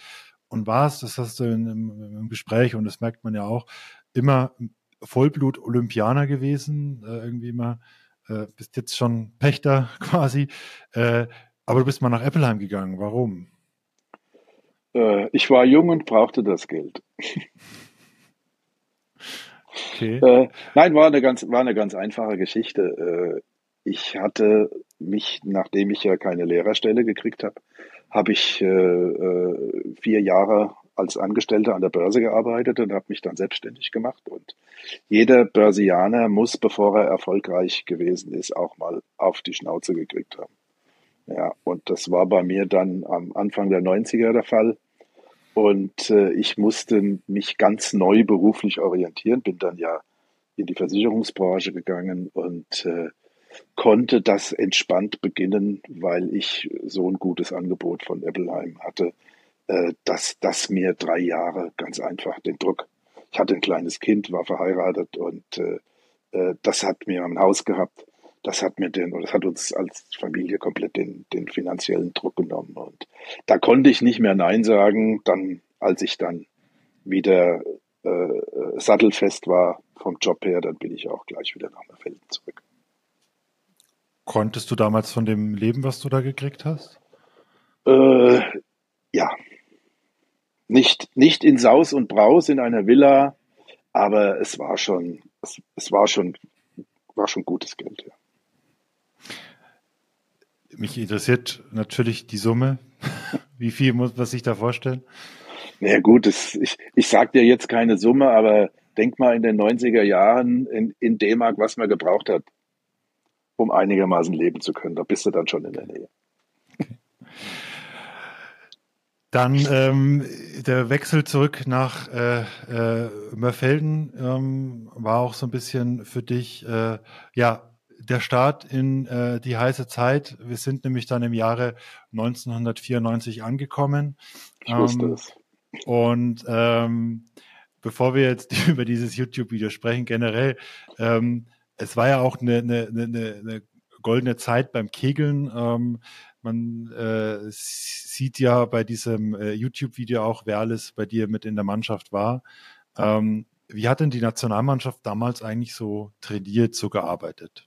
und warst, das hast du in, im, im Gespräch und das merkt man ja auch, immer Vollblut-Olympianer gewesen, äh, irgendwie immer, äh, bist jetzt schon Pächter quasi, äh, aber du bist mal nach Eppelheim gegangen. Warum? Äh, ich war jung und brauchte das Geld. Okay. Äh, nein, war eine ganz, war eine ganz einfache Geschichte. Äh, ich hatte mich, nachdem ich ja keine Lehrerstelle gekriegt habe, habe ich vier Jahre als Angestellter an der Börse gearbeitet und habe mich dann selbstständig gemacht. Und jeder Börsianer muss, bevor er erfolgreich gewesen ist, auch mal auf die Schnauze gekriegt haben. Ja, und das war bei mir dann am Anfang der 90er der Fall. Und äh, ich musste mich ganz neu beruflich orientieren, bin dann ja in die Versicherungsbranche gegangen und äh, konnte das entspannt beginnen, weil ich so ein gutes Angebot von Eppelheim hatte, äh, dass das mir drei Jahre ganz einfach den Druck ich hatte ein kleines Kind, war verheiratet und äh, äh, das hat mir ein Haus gehabt. Das hat mir den, oder das hat uns als Familie komplett den, den finanziellen Druck genommen. Und da konnte ich nicht mehr Nein sagen, dann, als ich dann wieder äh, sattelfest war vom Job her, dann bin ich auch gleich wieder nach Felden zurück. Konntest du damals von dem Leben, was du da gekriegt hast? Äh, ja. Nicht, nicht in Saus und Braus in einer Villa, aber es war schon, es, es war schon, war schon gutes Geld, ja. Mich interessiert natürlich die Summe. Wie viel muss man sich da vorstellen? Naja gut, das, ich, ich sage dir jetzt keine Summe, aber denk mal in den 90er Jahren in, in D-Mark, was man gebraucht hat, um einigermaßen leben zu können. Da bist du dann schon in der Nähe. Dann ähm, der Wechsel zurück nach äh, äh, Mörfelden ähm, war auch so ein bisschen für dich, äh, ja, der Start in äh, die heiße Zeit. Wir sind nämlich dann im Jahre 1994 angekommen. Ich wusste ähm, es. Und ähm, bevor wir jetzt über dieses YouTube-Video sprechen, generell, ähm, es war ja auch eine, eine, eine, eine goldene Zeit beim Kegeln. Ähm, man äh, sieht ja bei diesem äh, YouTube-Video auch, wer alles bei dir mit in der Mannschaft war. Ähm, wie hat denn die Nationalmannschaft damals eigentlich so trainiert, so gearbeitet?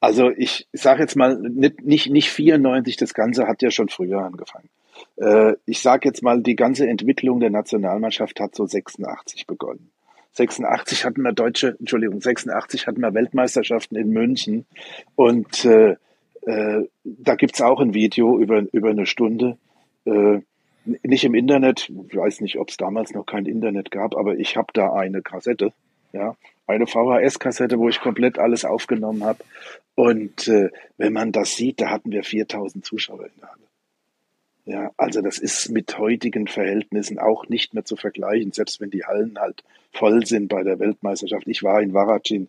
Also ich sage jetzt mal, nicht, nicht, nicht 94, das Ganze hat ja schon früher angefangen. Äh, ich sage jetzt mal, die ganze Entwicklung der Nationalmannschaft hat so 86 begonnen. 86 hatten wir deutsche, Entschuldigung, 86 hatten wir Weltmeisterschaften in München und äh, äh, da gibt's auch ein Video über, über eine Stunde. Äh, nicht im Internet, ich weiß nicht, ob es damals noch kein Internet gab, aber ich habe da eine Kassette, ja, eine VHS-Kassette, wo ich komplett alles aufgenommen habe. Und äh, wenn man das sieht, da hatten wir 4000 Zuschauer in der Halle. Ja, also das ist mit heutigen Verhältnissen auch nicht mehr zu vergleichen, selbst wenn die Hallen halt voll sind bei der Weltmeisterschaft. Ich war in Varacin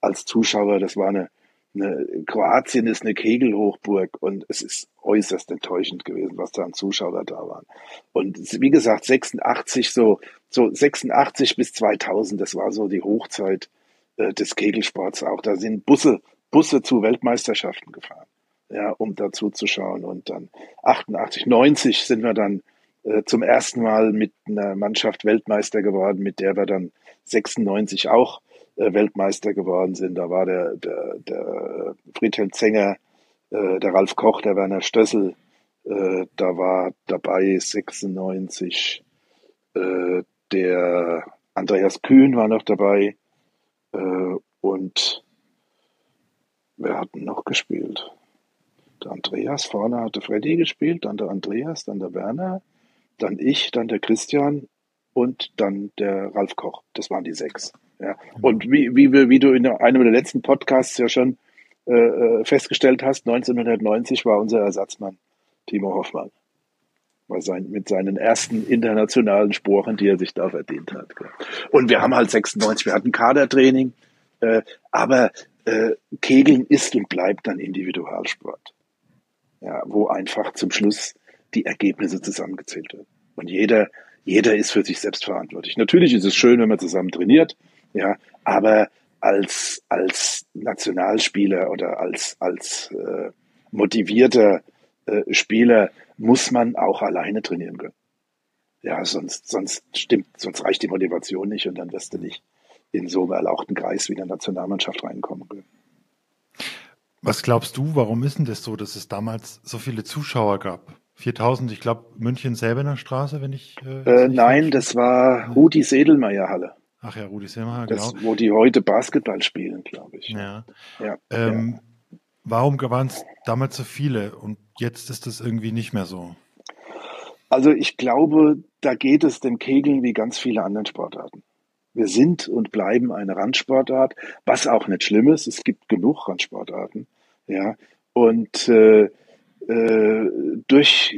als Zuschauer, das war eine eine, Kroatien ist eine Kegelhochburg und es ist äußerst enttäuschend gewesen, was da an Zuschauer da waren. Und wie gesagt, 86 so, so 86 bis 2000, das war so die Hochzeit äh, des Kegelsports auch. Da sind Busse, Busse zu Weltmeisterschaften gefahren, ja, um dazu zu schauen. Und dann 88, 90 sind wir dann äh, zum ersten Mal mit einer Mannschaft Weltmeister geworden, mit der wir dann 96 auch Weltmeister geworden sind. Da war der, der, der Friedhelm Zenger, äh, der Ralf Koch, der Werner Stössel, äh, da war dabei 96 äh, der Andreas Kühn war noch dabei äh, und wer hat noch gespielt? Der Andreas, vorne hatte Freddy gespielt, dann der Andreas, dann der Werner, dann ich, dann der Christian und dann der Ralf Koch. Das waren die sechs. Ja. Und wie, wie, wie du in einem der letzten Podcasts ja schon äh, äh festgestellt hast, 1990 war unser Ersatzmann Timo Hoffmann. Sein, mit seinen ersten internationalen Sporen, die er sich da verdient hat. Und wir haben halt 96, wir hatten Kadertraining, äh, aber äh, Kegeln ist und bleibt dann Individualsport. Ja, wo einfach zum Schluss die Ergebnisse zusammengezählt werden. Und jeder, jeder ist für sich selbst verantwortlich. Natürlich ist es schön, wenn man zusammen trainiert, ja, aber als, als Nationalspieler oder als, als äh, motivierter äh, Spieler muss man auch alleine trainieren können. Ja, sonst, sonst stimmt, sonst reicht die Motivation nicht und dann wirst du nicht in so einen erlauchten Kreis wie der Nationalmannschaft reinkommen können. Was glaubst du, warum ist denn das so, dass es damals so viele Zuschauer gab? 4000, ich glaube, München selber in der Straße, wenn ich. Äh, äh nein, das war Rudi Sedelmeier Halle. Ach ja, Rudi Selmacher, genau. wo die heute Basketball spielen, glaube ich. Ja. ja. Ähm, ja. Warum waren es damals so viele und jetzt ist es irgendwie nicht mehr so? Also ich glaube, da geht es dem Kegeln wie ganz viele anderen Sportarten. Wir sind und bleiben eine Randsportart, was auch nicht schlimm ist. Es gibt genug Randsportarten. Ja. Und äh, äh, durch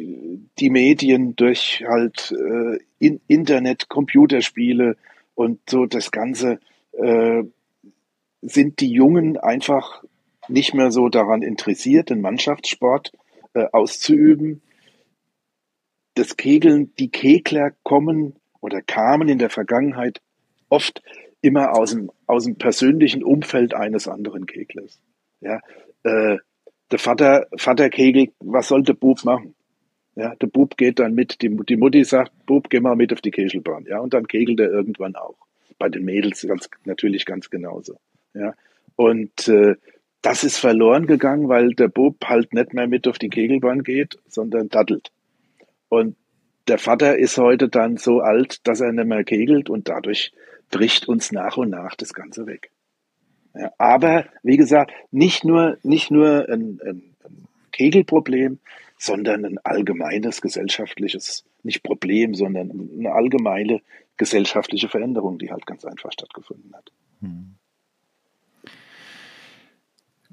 die Medien, durch halt äh, in Internet, Computerspiele, und so das Ganze äh, sind die Jungen einfach nicht mehr so daran interessiert, den Mannschaftssport äh, auszuüben. Das Kegeln, die Kegler kommen oder kamen in der Vergangenheit oft immer aus dem, aus dem persönlichen Umfeld eines anderen Keglers. Ja, äh, der Vater, Vater kegelt, was soll der Bub machen? Ja, der Bub geht dann mit, die, die Mutti sagt, Bub, geh mal mit auf die Kegelbahn. Ja, und dann kegelt er irgendwann auch. Bei den Mädels ganz, natürlich ganz genauso. Ja, und äh, das ist verloren gegangen, weil der Bub halt nicht mehr mit auf die Kegelbahn geht, sondern daddelt. Und der Vater ist heute dann so alt, dass er nicht mehr kegelt und dadurch bricht uns nach und nach das Ganze weg. Ja, aber wie gesagt, nicht nur, nicht nur ein, ein, ein Kegelproblem, sondern ein allgemeines gesellschaftliches, nicht Problem, sondern eine allgemeine gesellschaftliche Veränderung, die halt ganz einfach stattgefunden hat. Hm.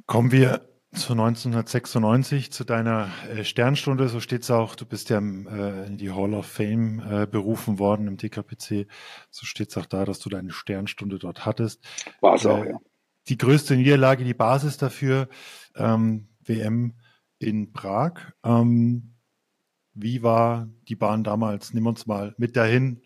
Kommen wir zu 1996, zu deiner äh, Sternstunde, so steht es auch, du bist ja äh, in die Hall of Fame äh, berufen worden im DKPC. So steht es auch da, dass du deine Sternstunde dort hattest. War es auch, ja. Die größte Niederlage, die Basis dafür, ähm, WM in Prag. Ähm, wie war die Bahn damals? Nimm uns mal mit dahin.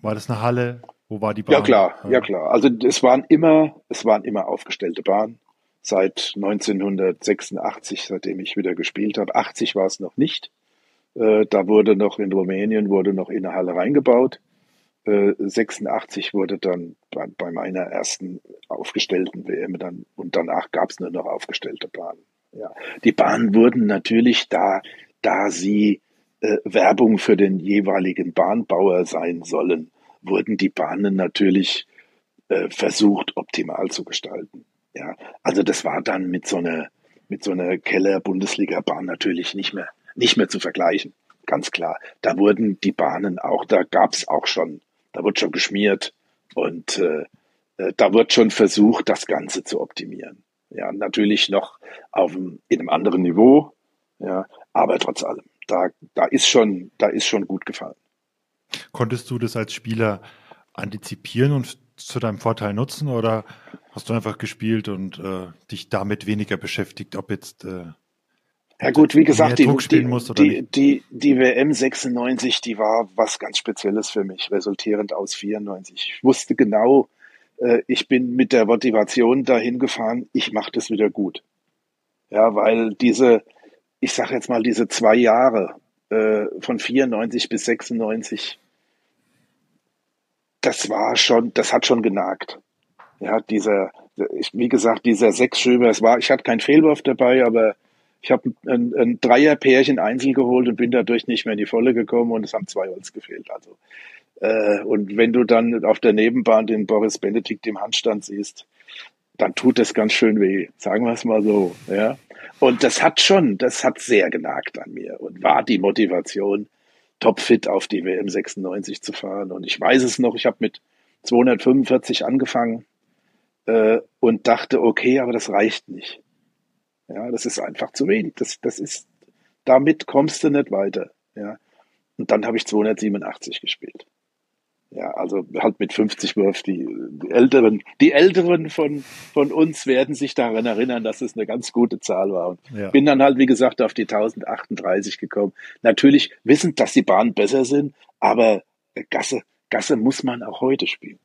War das eine Halle? Wo war die Bahn? Ja klar, ja klar. Also es waren immer, es waren immer aufgestellte Bahnen seit 1986, seitdem ich wieder gespielt habe. 80 war es noch nicht. Äh, da wurde noch in Rumänien wurde noch in eine Halle reingebaut. Äh, 86 wurde dann bei, bei, meiner ersten aufgestellten WM dann und danach gab es nur noch aufgestellte Bahnen. Ja. Die Bahnen wurden natürlich da, da sie äh, Werbung für den jeweiligen Bahnbauer sein sollen, wurden die Bahnen natürlich äh, versucht optimal zu gestalten. Ja, also das war dann mit so einer mit so einer Keller-Bundesliga-Bahn natürlich nicht mehr nicht mehr zu vergleichen. Ganz klar. Da wurden die Bahnen auch, da gab's auch schon, da wird schon geschmiert und äh, äh, da wird schon versucht, das Ganze zu optimieren. Ja, natürlich noch auf einem, in einem anderen Niveau, ja, aber trotz allem, da, da ist schon, da ist schon gut gefallen. Konntest du das als Spieler antizipieren und zu deinem Vorteil nutzen oder hast du einfach gespielt und äh, dich damit weniger beschäftigt, ob jetzt äh, ja gut, wie gesagt, die, die, die, die, WM 96, die war was ganz Spezielles für mich, resultierend aus 94. Ich wusste genau, äh, ich bin mit der Motivation dahin gefahren, ich mache das wieder gut. Ja, weil diese, ich sage jetzt mal, diese zwei Jahre äh, von 94 bis 96, das war schon, das hat schon genagt. Ja, dieser, wie gesagt, dieser Sechsschöber, es war, ich hatte keinen Fehlwurf dabei, aber ich habe ein, ein Dreierpärchen einzeln geholt und bin dadurch nicht mehr in die Volle gekommen und es haben zwei Holz gefehlt. Also äh, und wenn du dann auf der Nebenbahn den Boris Benedikt im Handstand siehst, dann tut das ganz schön weh, sagen wir es mal so. Ja. Und das hat schon, das hat sehr genagt an mir und war die Motivation, topfit auf die WM 96 zu fahren. Und ich weiß es noch, ich habe mit 245 angefangen äh, und dachte, okay, aber das reicht nicht. Ja, das ist einfach zu wenig. Das, das ist, damit kommst du nicht weiter. Ja. Und dann habe ich 287 gespielt. Ja, also halt mit 50 Wurf. Die, die Älteren, die Älteren von, von uns werden sich daran erinnern, dass es eine ganz gute Zahl war. Und ja. bin dann halt, wie gesagt, auf die 1038 gekommen. Natürlich wissend, dass die Bahnen besser sind, aber Gasse, Gasse muss man auch heute spielen.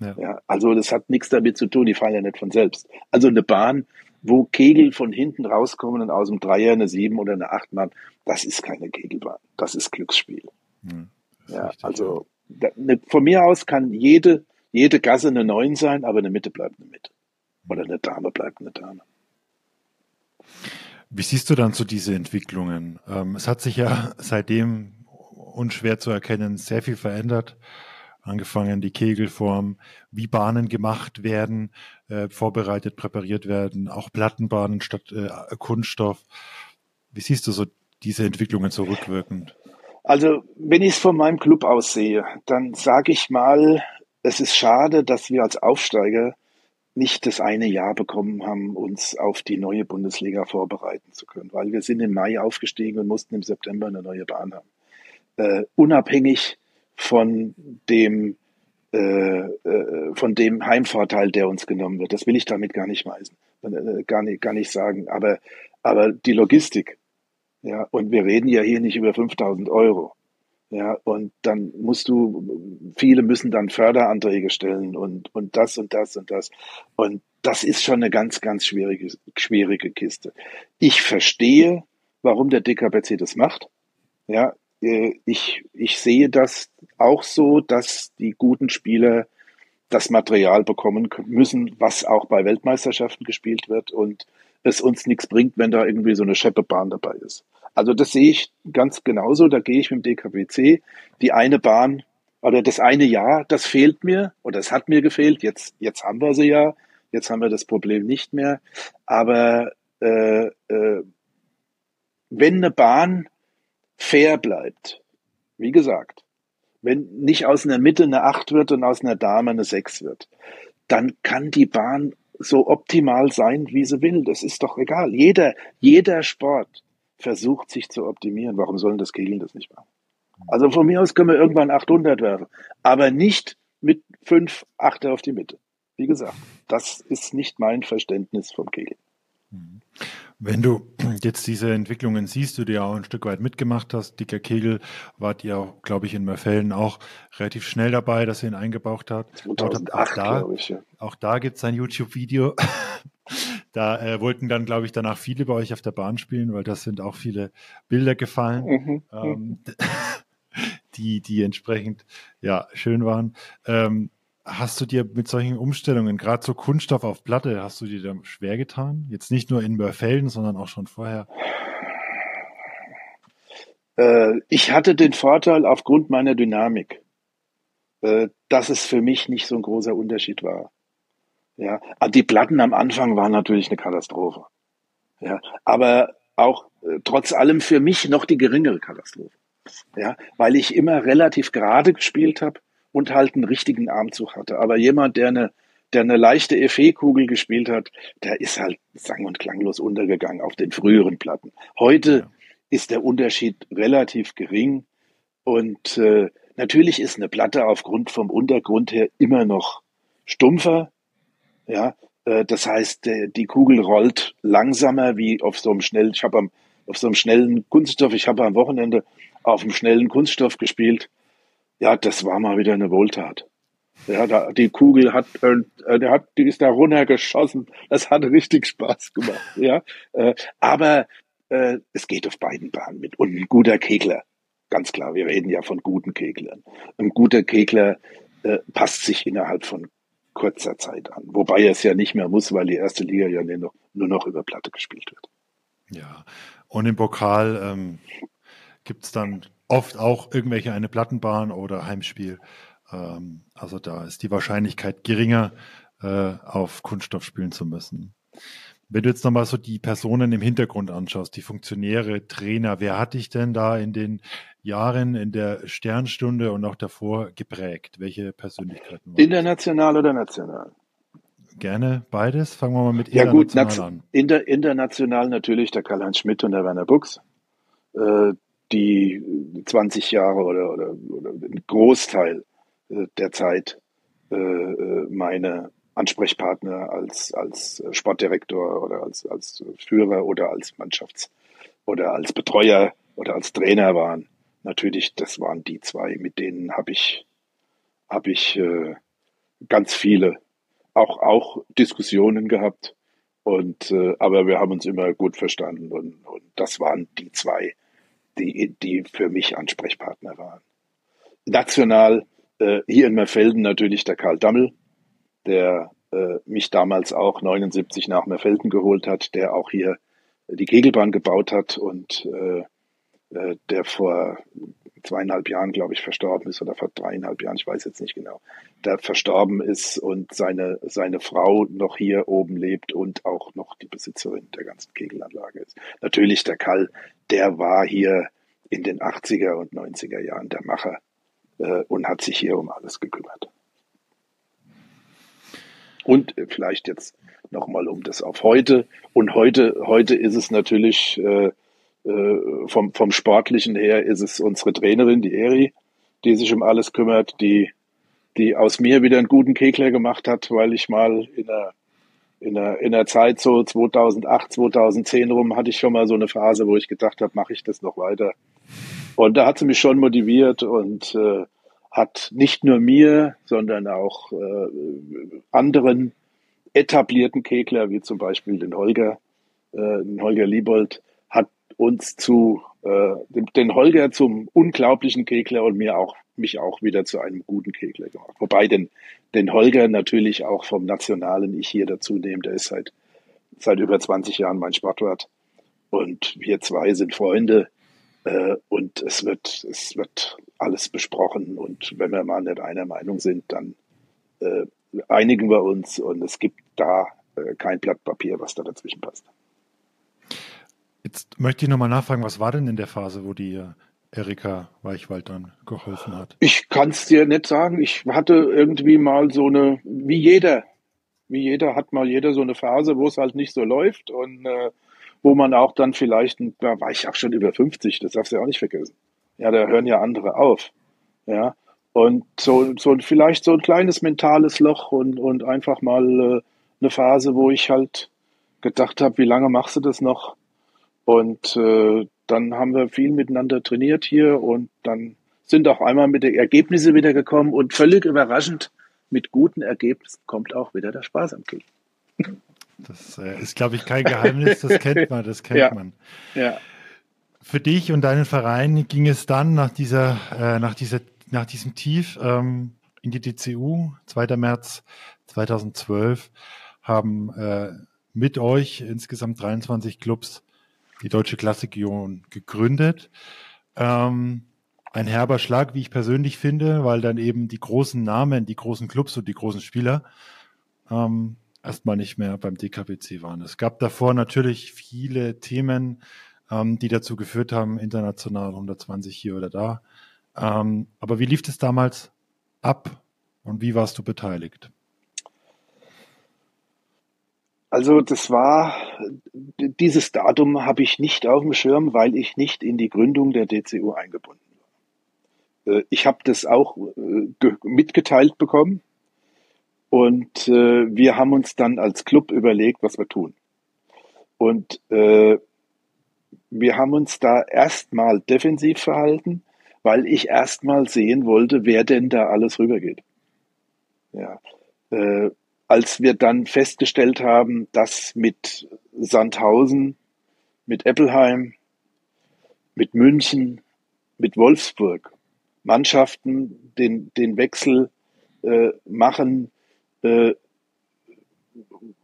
Ja. ja. also das hat nichts damit zu tun, die fallen ja nicht von selbst. Also eine Bahn, wo Kegel von hinten rauskommen und aus dem Dreier eine Sieben oder eine Acht machen, das ist keine Kegelbahn, das ist Glücksspiel. Ja, richtig, also von mir aus kann jede, jede Gasse eine Neun sein, aber eine Mitte bleibt eine Mitte. Oder eine Dame bleibt eine Dame. Wie siehst du dann so diese Entwicklungen? Ähm, es hat sich ja seitdem unschwer zu erkennen sehr viel verändert. Angefangen die Kegelform, wie Bahnen gemacht werden, äh, vorbereitet, präpariert werden, auch Plattenbahnen statt äh, Kunststoff. Wie siehst du so diese Entwicklungen zurückwirkend? Also, wenn ich es von meinem Club aus sehe, dann sage ich mal, es ist schade, dass wir als Aufsteiger nicht das eine Jahr bekommen haben, uns auf die neue Bundesliga vorbereiten zu können, weil wir sind im Mai aufgestiegen und mussten im September eine neue Bahn haben. Äh, unabhängig von dem äh, äh, von dem Heimvorteil, der uns genommen wird. Das will ich damit gar nicht meisen, äh, gar nicht, gar nicht sagen. Aber, aber die Logistik, ja, und wir reden ja hier nicht über 5000 Euro. Ja, und dann musst du, viele müssen dann Förderanträge stellen und, und das und das und das. Und das ist schon eine ganz, ganz schwierige, schwierige Kiste. Ich verstehe, warum der DKBC das macht. Ja, äh, ich, ich sehe das auch so, dass die guten Spieler das Material bekommen müssen, was auch bei Weltmeisterschaften gespielt wird und es uns nichts bringt, wenn da irgendwie so eine Scheppebahn dabei ist. Also das sehe ich ganz genauso, da gehe ich mit dem DKBC. Die eine Bahn oder das eine Jahr, das fehlt mir oder es hat mir gefehlt, jetzt, jetzt haben wir sie ja, jetzt haben wir das Problem nicht mehr. Aber äh, äh, wenn eine Bahn fair bleibt, wie gesagt, wenn nicht aus einer Mitte eine 8 wird und aus einer Dame eine 6 wird, dann kann die Bahn so optimal sein, wie sie will. Das ist doch egal. Jeder, jeder Sport versucht sich zu optimieren. Warum sollen das Kegeln das nicht machen? Also von mir aus können wir irgendwann 800 werfen, aber nicht mit 5 Achter auf die Mitte. Wie gesagt, das ist nicht mein Verständnis vom Kegeln. Mhm. Wenn du jetzt diese Entwicklungen siehst, du dir auch ein Stück weit mitgemacht hast, Dicker Kegel, wart ihr auch, glaube ich, in Merfelden auch relativ schnell dabei, dass ihr ihn eingebaut habt. 2008, auch da, ich, ja. auch da gibt es ein YouTube-Video. da äh, wollten dann, glaube ich, danach viele bei euch auf der Bahn spielen, weil das sind auch viele Bilder gefallen, mhm. ähm, die, die entsprechend ja schön waren. Ähm, Hast du dir mit solchen Umstellungen, gerade so Kunststoff auf Platte, hast du dir da schwer getan? Jetzt nicht nur in Mörfelden, sondern auch schon vorher? Äh, ich hatte den Vorteil aufgrund meiner Dynamik, äh, dass es für mich nicht so ein großer Unterschied war. Ja, ah, die Platten am Anfang waren natürlich eine Katastrophe. Ja, aber auch äh, trotz allem für mich noch die geringere Katastrophe. Ja, weil ich immer relativ gerade gespielt habe und halt einen richtigen Armzug hatte. Aber jemand, der eine, der eine leichte Effet-Kugel gespielt hat, der ist halt sang- und klanglos untergegangen auf den früheren Platten. Heute ja. ist der Unterschied relativ gering und äh, natürlich ist eine Platte aufgrund vom Untergrund her immer noch stumpfer. Ja, äh, das heißt, der, die Kugel rollt langsamer wie auf so einem schnellen, ich habe auf so einem schnellen Kunststoff, ich habe am Wochenende auf einem schnellen Kunststoff gespielt ja, das war mal wieder eine Wohltat. Ja, da, die Kugel hat, äh, der hat, die ist da runtergeschossen. Das hat richtig Spaß gemacht. Ja, äh, aber äh, es geht auf beiden Bahnen mit. Und ein guter Kegler, ganz klar, wir reden ja von guten Keglern. Ein guter Kegler äh, passt sich innerhalb von kurzer Zeit an. Wobei er es ja nicht mehr muss, weil die erste Liga ja nur noch, nur noch über Platte gespielt wird. Ja, und im Pokal ähm, gibt es dann oft auch irgendwelche eine Plattenbahn oder Heimspiel. Ähm, also da ist die Wahrscheinlichkeit geringer, äh, auf Kunststoff spielen zu müssen. Wenn du jetzt nochmal so die Personen im Hintergrund anschaust, die Funktionäre, Trainer, wer hat dich denn da in den Jahren in der Sternstunde und auch davor geprägt? Welche Persönlichkeiten? International oder national? Gerne beides. Fangen wir mal mit ja, gut, an. Inter, international natürlich der Karl-Heinz Schmidt und der Werner Buchs. Äh, die 20 Jahre oder, oder, oder einen Großteil äh, der Zeit äh, äh, meine Ansprechpartner als, als Sportdirektor oder als, als Führer oder als Mannschafts- oder als Betreuer oder als Trainer waren. Natürlich, das waren die zwei, mit denen habe ich, hab ich ganz viele auch, auch Diskussionen gehabt. Und, aber wir haben uns immer gut verstanden und, und das waren die zwei, die, die für mich Ansprechpartner waren. National äh, hier in Merfelden natürlich der Karl Dammel, der äh, mich damals auch 79 nach Merfelden geholt hat, der auch hier die Kegelbahn gebaut hat und äh, äh der vor zweieinhalb Jahren, glaube ich, verstorben ist oder vor dreieinhalb Jahren, ich weiß jetzt nicht genau, der verstorben ist und seine, seine Frau noch hier oben lebt und auch noch die Besitzerin der ganzen Kegelanlage ist. Natürlich der Kall, der war hier in den 80er und 90er Jahren der Macher äh, und hat sich hier um alles gekümmert. Und äh, vielleicht jetzt nochmal um das auf heute. Und heute, heute ist es natürlich äh, vom, vom Sportlichen her ist es unsere Trainerin, die Eri, die sich um alles kümmert, die, die aus mir wieder einen guten Kegler gemacht hat, weil ich mal in der, in der, in der Zeit so 2008, 2010 rum hatte ich schon mal so eine Phase, wo ich gedacht habe, mache ich das noch weiter? Und da hat sie mich schon motiviert und äh, hat nicht nur mir, sondern auch äh, anderen etablierten Kegler, wie zum Beispiel den Holger, äh, den Holger Liebold, uns zu äh, den, Holger zum unglaublichen Kegler und mir auch mich auch wieder zu einem guten Kegler gemacht. Wobei den, den Holger natürlich auch vom nationalen Ich hier dazu nehme. Der ist seit, seit über 20 Jahren mein Sportwart. Und wir zwei sind Freunde. Äh, und es wird, es wird alles besprochen. Und wenn wir mal nicht einer Meinung sind, dann äh, einigen wir uns. Und es gibt da äh, kein Blatt Papier, was da dazwischen passt. Jetzt möchte ich nochmal nachfragen, was war denn in der Phase, wo die Erika Weichwald dann geholfen hat? Ich kann es dir nicht sagen. Ich hatte irgendwie mal so eine, wie jeder, wie jeder hat mal jeder so eine Phase, wo es halt nicht so läuft und äh, wo man auch dann vielleicht, da war ich auch schon über 50, das darfst du ja auch nicht vergessen. Ja, da hören ja andere auf. Ja. Und so, so vielleicht so ein kleines mentales Loch und, und einfach mal äh, eine Phase, wo ich halt gedacht habe, wie lange machst du das noch? Und äh, dann haben wir viel miteinander trainiert hier und dann sind auch einmal mit den Ergebnissen wieder gekommen und völlig überraschend mit guten Ergebnissen kommt auch wieder der Spaß am Kiel. Das äh, ist, glaube ich, kein Geheimnis, das kennt man, das kennt ja. man. Ja. Für dich und deinen Verein ging es dann nach dieser, äh, nach dieser, nach diesem Tief ähm, in die DCU, 2. März 2012, haben äh, mit euch insgesamt 23 Clubs die Deutsche Klassikregion gegründet. Ähm, ein herber Schlag, wie ich persönlich finde, weil dann eben die großen Namen, die großen Clubs und die großen Spieler ähm, erstmal nicht mehr beim DKBC waren. Es gab davor natürlich viele Themen, ähm, die dazu geführt haben, international 120 hier oder da. Ähm, aber wie lief es damals ab und wie warst du beteiligt? Also das war, dieses Datum habe ich nicht auf dem Schirm, weil ich nicht in die Gründung der DCU eingebunden war. Äh, ich habe das auch äh, mitgeteilt bekommen und äh, wir haben uns dann als Club überlegt, was wir tun. Und wir haben uns da erstmal defensiv verhalten, weil ich erstmal sehen wollte, wer denn da alles rübergeht. Ja als wir dann festgestellt haben, dass mit Sandhausen, mit Eppelheim, mit München, mit Wolfsburg Mannschaften den, den Wechsel äh, machen, äh,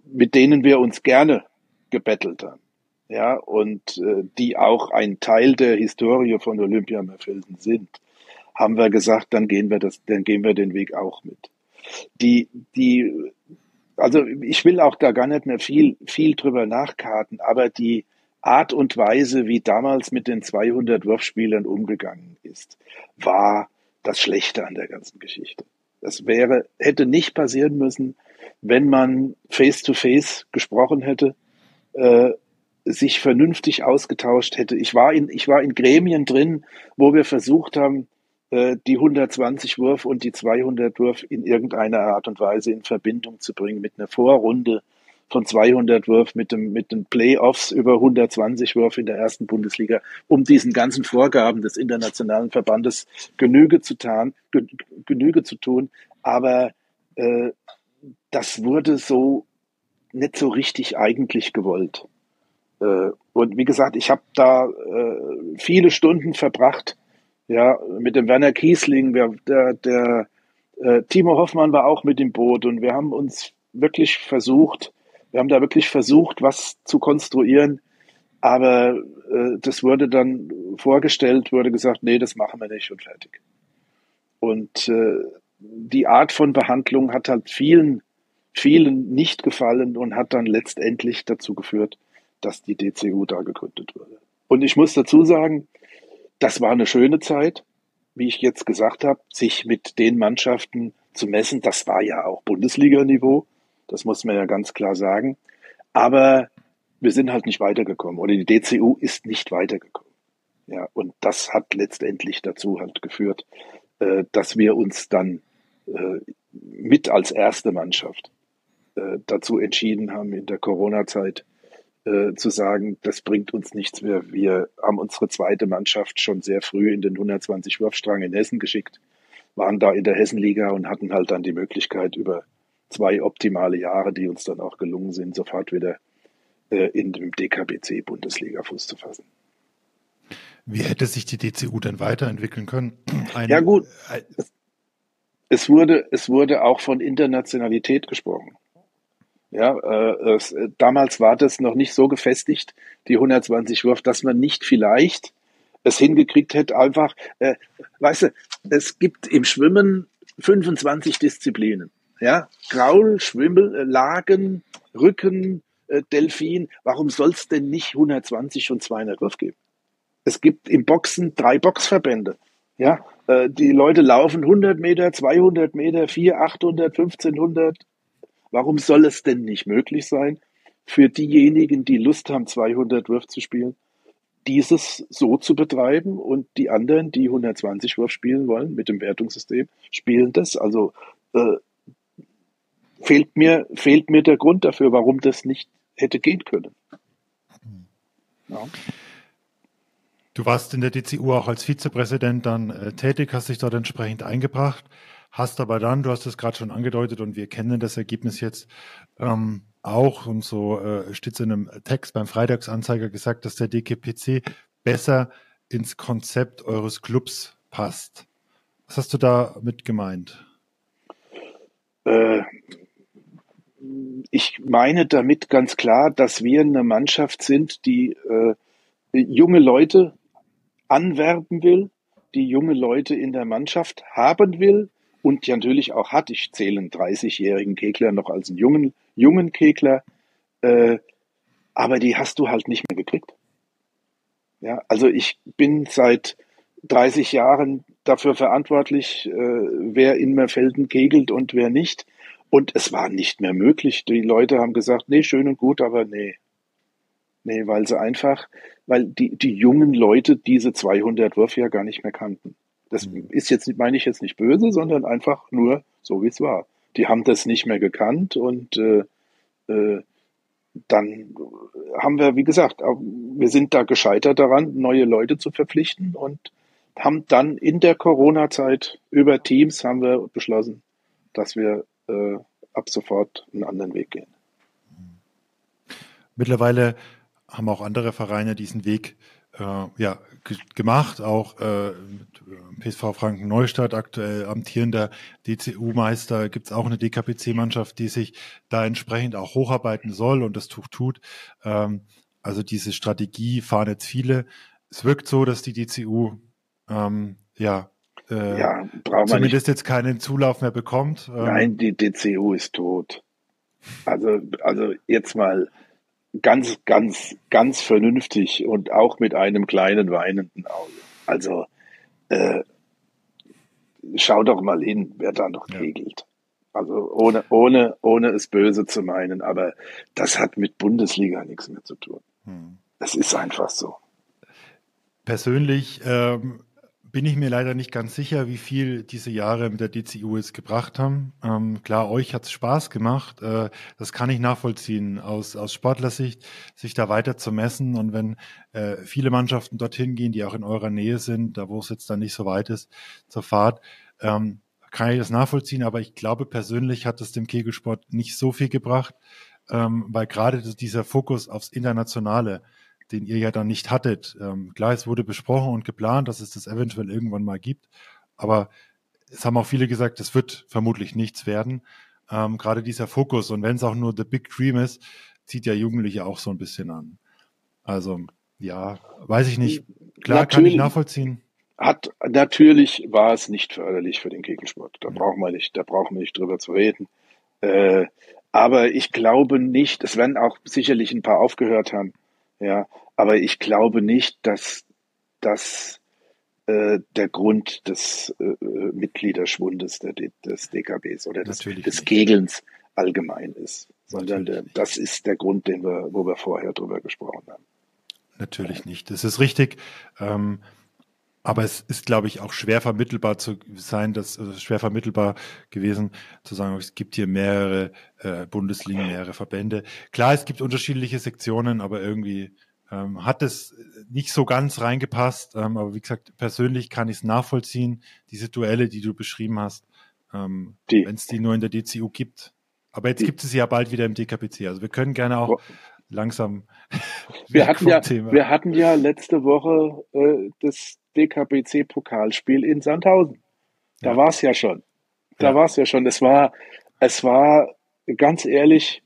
mit denen wir uns gerne gebettelt haben. Ja, und äh, die auch ein Teil der Historie von Olympia Merfelden sind, haben wir gesagt, dann gehen wir das, dann gehen wir den Weg auch mit. Die, die also ich will auch da gar nicht mehr viel, viel drüber nachkarten, aber die Art und Weise, wie damals mit den 200 Wurfspielern umgegangen ist, war das Schlechte an der ganzen Geschichte. Das wäre, hätte nicht passieren müssen, wenn man face to face gesprochen hätte, äh, sich vernünftig ausgetauscht hätte. Ich war in, ich war in Gremien drin, wo wir versucht haben, die 120 Wurf und die 200 Wurf in irgendeiner Art und Weise in Verbindung zu bringen mit einer Vorrunde von 200 Wurf mit dem mit den Playoffs über 120 Wurf in der ersten Bundesliga, um diesen ganzen Vorgaben des internationalen Verbandes Genüge zu tun, Genüge zu tun. Aber äh, das wurde so nicht so richtig eigentlich gewollt. Äh, und wie gesagt, ich habe da äh, viele Stunden verbracht, ja, mit dem Werner Kiesling, der, der, der äh, Timo Hoffmann war auch mit im Boot und wir haben uns wirklich versucht, wir haben da wirklich versucht, was zu konstruieren, aber äh, das wurde dann vorgestellt, wurde gesagt, nee, das machen wir nicht und fertig. Und äh, die Art von Behandlung hat halt vielen, vielen nicht gefallen und hat dann letztendlich dazu geführt, dass die DCU da gegründet wurde. Und ich muss dazu sagen, das war eine schöne Zeit, wie ich jetzt gesagt habe, sich mit den Mannschaften zu messen. Das war ja auch Bundesliga-Niveau, das muss man ja ganz klar sagen. Aber wir sind halt nicht weitergekommen oder die DCU ist nicht weitergekommen. Ja, und das hat letztendlich dazu halt geführt, äh, dass wir uns dann äh, mit als erste Mannschaft äh, dazu entschieden haben, in der Corona-Zeit äh, zu sagen, das bringt uns nichts mehr. Wir haben unsere zweite Mannschaft schon sehr früh in den 120 Wurfstrang in Hessen geschickt, waren da in der Hessenliga und hatten halt dann die Möglichkeit, über zwei optimale Jahre, die uns dann auch gelungen sind, sofort wieder äh, in dem DKBC Bundesliga Fuß zu fassen. Wie hätte sich die DCU denn weiterentwickeln können? Ein, ja gut, es, es, wurde, es wurde auch von Internationalität gesprochen. Ja, äh, es, damals war das noch nicht so gefestigt, die 120 Wurf, dass man nicht vielleicht es hingekriegt hätte, einfach, äh, weißt du, es gibt im Schwimmen 25 Disziplinen. Ja, Graul, Schwimmel, äh, Lagen, Rücken, äh, Delfin. Warum soll es denn nicht 120 und 200 Wurf geben? Es gibt im Boxen drei Boxverbände. Ja, äh, die Leute laufen 100 Meter, 200 Meter, 4, 800, 1500, Warum soll es denn nicht möglich sein, für diejenigen, die Lust haben, 200 Wurf zu spielen, dieses so zu betreiben und die anderen, die 120 Wurf spielen wollen mit dem Wertungssystem, spielen das. Also äh, fehlt mir fehlt mir der Grund dafür, warum das nicht hätte gehen können. Ja. Du warst in der DCU auch als Vizepräsident dann äh, tätig, hast dich dort entsprechend eingebracht. Hast aber dann, du hast es gerade schon angedeutet und wir kennen das Ergebnis jetzt ähm, auch und so äh, steht es in einem Text beim Freitagsanzeiger gesagt, dass der DKPC besser ins Konzept eures Clubs passt. Was hast du damit gemeint? Äh, ich meine damit ganz klar, dass wir eine Mannschaft sind, die äh, junge Leute anwerben will, die junge Leute in der Mannschaft haben will, und natürlich auch hat. Ich zähle einen 30-jährigen Kegler noch als einen jungen, jungen Kegler, äh, aber die hast du halt nicht mehr gekriegt. Ja, also ich bin seit 30 Jahren dafür verantwortlich, äh, wer in Merfelden kegelt und wer nicht. Und es war nicht mehr möglich. Die Leute haben gesagt, nee, schön und gut, aber nee. Nee, weil sie einfach, weil die, die jungen Leute diese 200 Wurf ja gar nicht mehr kannten. Das ist jetzt, meine ich jetzt nicht böse, sondern einfach nur so, wie es war. Die haben das nicht mehr gekannt und äh, äh, dann haben wir, wie gesagt, wir sind da gescheitert daran, neue Leute zu verpflichten und haben dann in der Corona-Zeit über Teams haben wir beschlossen, dass wir äh, ab sofort einen anderen Weg gehen. Mittlerweile haben auch andere Vereine diesen Weg äh, ja, gemacht, auch äh, mit PSV Franken Neustadt, aktuell amtierender DCU-Meister, gibt es auch eine DKPC-Mannschaft, die sich da entsprechend auch hocharbeiten soll und das Tuch tut. Ähm, also diese Strategie fahren jetzt viele. Es wirkt so, dass die DCU ähm, ja, äh, ja zumindest jetzt keinen Zulauf mehr bekommt. Ähm, Nein, die DCU ist tot. Also, also jetzt mal ganz, ganz, ganz vernünftig und auch mit einem kleinen weinenden Auge. Also äh, schau doch mal hin, wer da noch ja. kegelt. Also ohne, ohne, ohne es böse zu meinen, aber das hat mit Bundesliga nichts mehr zu tun. Hm. Es ist einfach so. Persönlich ähm, bin ich mir leider nicht ganz sicher, wie viel diese Jahre mit der DCU jetzt gebracht haben. Ähm, klar, euch hat es Spaß gemacht. Äh, das kann ich nachvollziehen aus, aus Sportlersicht, sich da weiter zu messen. Und wenn äh, viele Mannschaften dorthin gehen, die auch in eurer Nähe sind, da wo es jetzt dann nicht so weit ist zur Fahrt, ähm, kann ich das nachvollziehen. Aber ich glaube, persönlich hat es dem Kegelsport nicht so viel gebracht, ähm, weil gerade dieser Fokus aufs Internationale, den ihr ja dann nicht hattet. Ähm, klar, es wurde besprochen und geplant, dass es das eventuell irgendwann mal gibt, aber es haben auch viele gesagt, es wird vermutlich nichts werden. Ähm, Gerade dieser Fokus und wenn es auch nur the big dream ist, zieht ja Jugendliche auch so ein bisschen an. Also ja, weiß ich nicht. Klar, natürlich, kann ich nachvollziehen. Hat natürlich war es nicht förderlich für den Kegelsport. Da ja. brauchen wir nicht, da brauchen wir nicht drüber zu reden. Äh, aber ich glaube nicht, es werden auch sicherlich ein paar aufgehört haben. Ja, aber ich glaube nicht, dass das äh, der Grund des äh, Mitgliederschwundes der, des DKBs oder des, des Kegelns allgemein ist, sondern der, das ist der Grund, den wir, wo wir vorher drüber gesprochen haben. Natürlich nicht. Das ist richtig. Ähm, Aber es ist, glaube ich, auch schwer vermittelbar zu sein, dass also schwer vermittelbar gewesen zu sagen, es gibt hier mehrere äh, Bundesligen, mehrere Verbände. Klar, es gibt unterschiedliche Sektionen, aber irgendwie ähm, hat es nicht so ganz reingepasst. Ähm, aber wie gesagt, persönlich kann ich es nachvollziehen, diese Duelle, die du beschrieben hast, ähm, wenn es die nur in der DCU gibt. Aber jetzt die. gibt es sie ja bald wieder im DKPC. Also wir können gerne auch langsam. Wir hatten ja, Thema. wir hatten ja letzte Woche äh, das DKBC-Pokalspiel in Sandhausen. Da ja. war es ja schon. Da ja. war es ja schon. Es war, es war ganz ehrlich,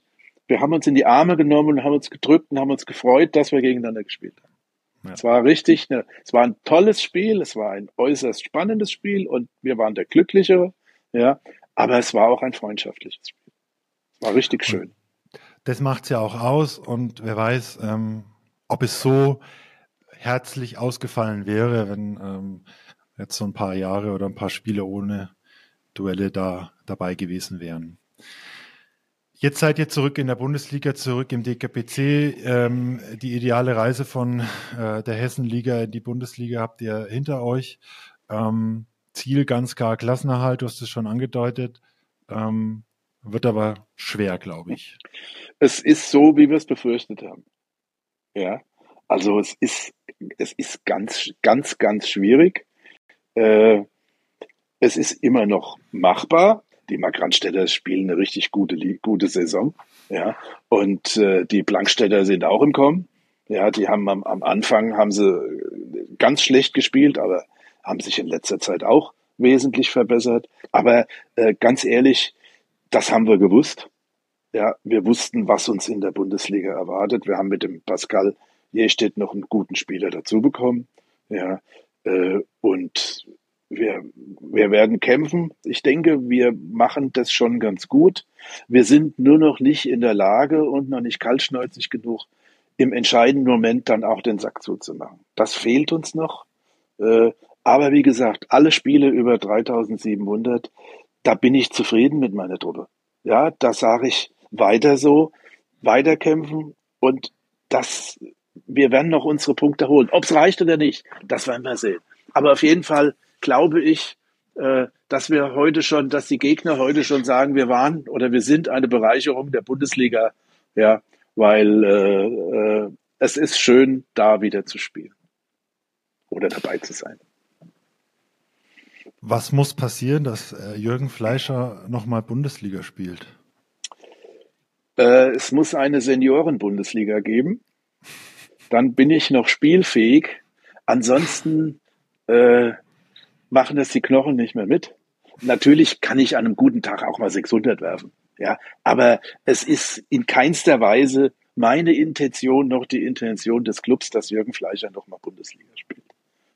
wir haben uns in die Arme genommen und haben uns gedrückt und haben uns gefreut, dass wir gegeneinander gespielt haben. Ja. Es war richtig, ne, es war ein tolles Spiel, es war ein äußerst spannendes Spiel und wir waren der Glücklichere, ja, aber es war auch ein freundschaftliches Spiel. Es war richtig schön. Das macht es ja auch aus und wer weiß, ähm, ob es so herzlich ausgefallen wäre, wenn ähm, jetzt so ein paar Jahre oder ein paar Spiele ohne Duelle da dabei gewesen wären. Jetzt seid ihr zurück in der Bundesliga, zurück im DKPC. Ähm, die ideale Reise von äh, der Hessenliga in die Bundesliga habt ihr hinter euch. Ähm, Ziel ganz klar Klassenerhalt, du hast es schon angedeutet. Ähm, wird aber schwer, glaube ich. Es ist so, wie wir es befürchtet haben. Ja, also es ist, es ist ganz, ganz, ganz schwierig. Äh, es ist immer noch machbar. Die Markranstädter spielen eine richtig gute, gute Saison. Ja, und äh, die Blankstädter sind auch im Kommen. Ja, die haben am, am Anfang haben sie ganz schlecht gespielt, aber haben sich in letzter Zeit auch wesentlich verbessert. Aber äh, ganz ehrlich, das haben wir gewusst. Ja, wir wussten, was uns in der Bundesliga erwartet. Wir haben mit dem Pascal hier steht noch einen guten Spieler dazu bekommen. Ja, äh, und wir, wir werden kämpfen. Ich denke, wir machen das schon ganz gut. Wir sind nur noch nicht in der Lage und noch nicht kaltschnäuzig genug, im entscheidenden Moment dann auch den Sack zuzumachen. Das fehlt uns noch. Äh, aber wie gesagt, alle Spiele über 3700, da bin ich zufrieden mit meiner Truppe. Ja, da sage ich weiter so, weiterkämpfen und das wir werden noch unsere Punkte holen. Ob es reicht oder nicht, das werden wir sehen. Aber auf jeden Fall glaube ich, äh, dass wir heute schon, dass die Gegner heute schon sagen, wir waren oder wir sind eine Bereicherung der Bundesliga, ja, weil äh, äh, es ist schön, da wieder zu spielen oder dabei zu sein. Was muss passieren, dass äh, Jürgen Fleischer nochmal Bundesliga spielt? Es muss eine Senioren-Bundesliga geben dann bin ich noch spielfähig. Ansonsten äh, machen das die Knochen nicht mehr mit. Natürlich kann ich an einem guten Tag auch mal 600 werfen. Ja, aber es ist in keinster Weise meine Intention noch die Intention des Clubs, dass Jürgen Fleischer noch mal Bundesliga spielt.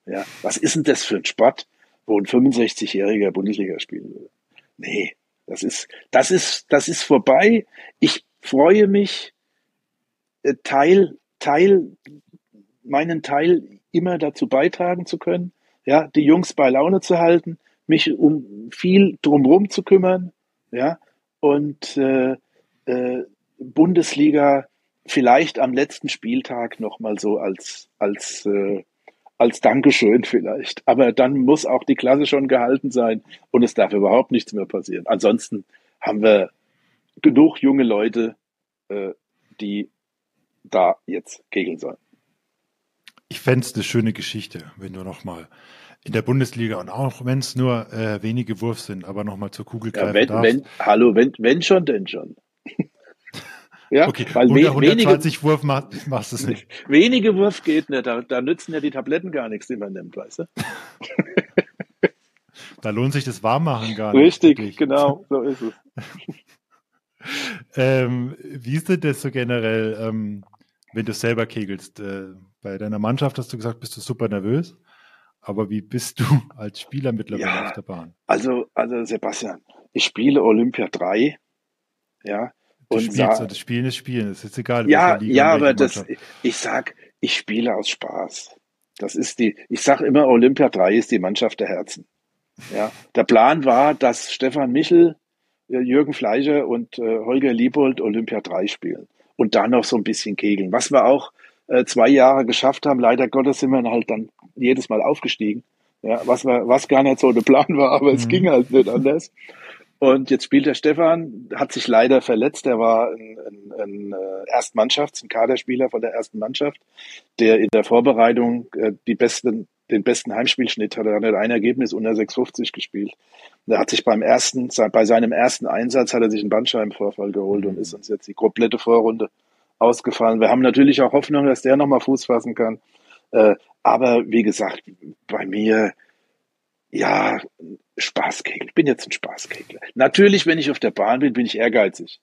Ja, was ist denn das für ein Sport, wo ein 65-jähriger Bundesliga spielen will? Nee, das ist, das ist, das ist vorbei. Ich freue mich, äh, Teil Teil, meinen Teil immer dazu beitragen zu können, ja, die Jungs bei Laune zu halten, mich um viel drumherum zu kümmern, ja, und äh, äh, Bundesliga vielleicht am letzten Spieltag nochmal so als, als, äh, als Dankeschön vielleicht. Aber dann muss auch die Klasse schon gehalten sein und es darf überhaupt nichts mehr passieren. Ansonsten haben wir genug junge Leute, äh, die da jetzt kegeln sollen. Ich fände es eine schöne Geschichte, wenn du nochmal in der Bundesliga und auch wenn es nur äh, wenige Wurf sind, aber nochmal zur Kugel greifen ja, wenn, darfst. Wenn, hallo, wenn, wenn schon, denn schon. ja, okay, weil 100, 120 wenige, Wurf machst, machst du es nicht. Wenige Wurf geht nicht, da, da nützen ja die Tabletten gar nichts, die man nimmt, weißt du? da lohnt sich das Warmmachen gar nicht. Richtig, wirklich. genau, so ist es. ähm, wie ist denn das so generell? Ähm, wenn du selber kegelst. Äh, bei deiner Mannschaft hast du gesagt, bist du super nervös. Aber wie bist du als Spieler mittlerweile ja, auf der Bahn? Also, also Sebastian, ich spiele Olympia 3. Ja. Du und spielst, das Spielen ist Spielen, das ist egal. Ja, Liga, ja, aber das, ich sag, ich spiele aus Spaß. Das ist die, ich sag immer, Olympia 3 ist die Mannschaft der Herzen. Ja, der Plan war, dass Stefan Michel, äh, Jürgen Fleischer und äh, Holger Liebold Olympia 3 spielen und da noch so ein bisschen kegeln. Was wir auch äh, zwei Jahre geschafft haben. Leider Gottes sind wir halt dann jedes Mal aufgestiegen. Ja, was, war, was gar nicht so der Plan war, aber mhm. es ging halt nicht anders. Und jetzt spielt der Stefan, hat sich leider verletzt. Er war ein, ein, ein äh, Erstmannschafts-, ein Kaderspieler von der ersten Mannschaft, der in der Vorbereitung äh, die besten, den besten Heimspielschnitt hatte. Er hat ein Ergebnis unter 6,50 gespielt. Und er hat sich beim ersten, bei seinem ersten Einsatz hat er sich einen Bandscheibenvorfall geholt und ist uns jetzt die komplette Vorrunde ausgefallen. Wir haben natürlich auch Hoffnung, dass der nochmal Fuß fassen kann. Äh, aber wie gesagt, bei mir, ja, Spaßkegel. Ich bin jetzt ein Spaßkegler. Natürlich, wenn ich auf der Bahn bin, bin ich ehrgeizig.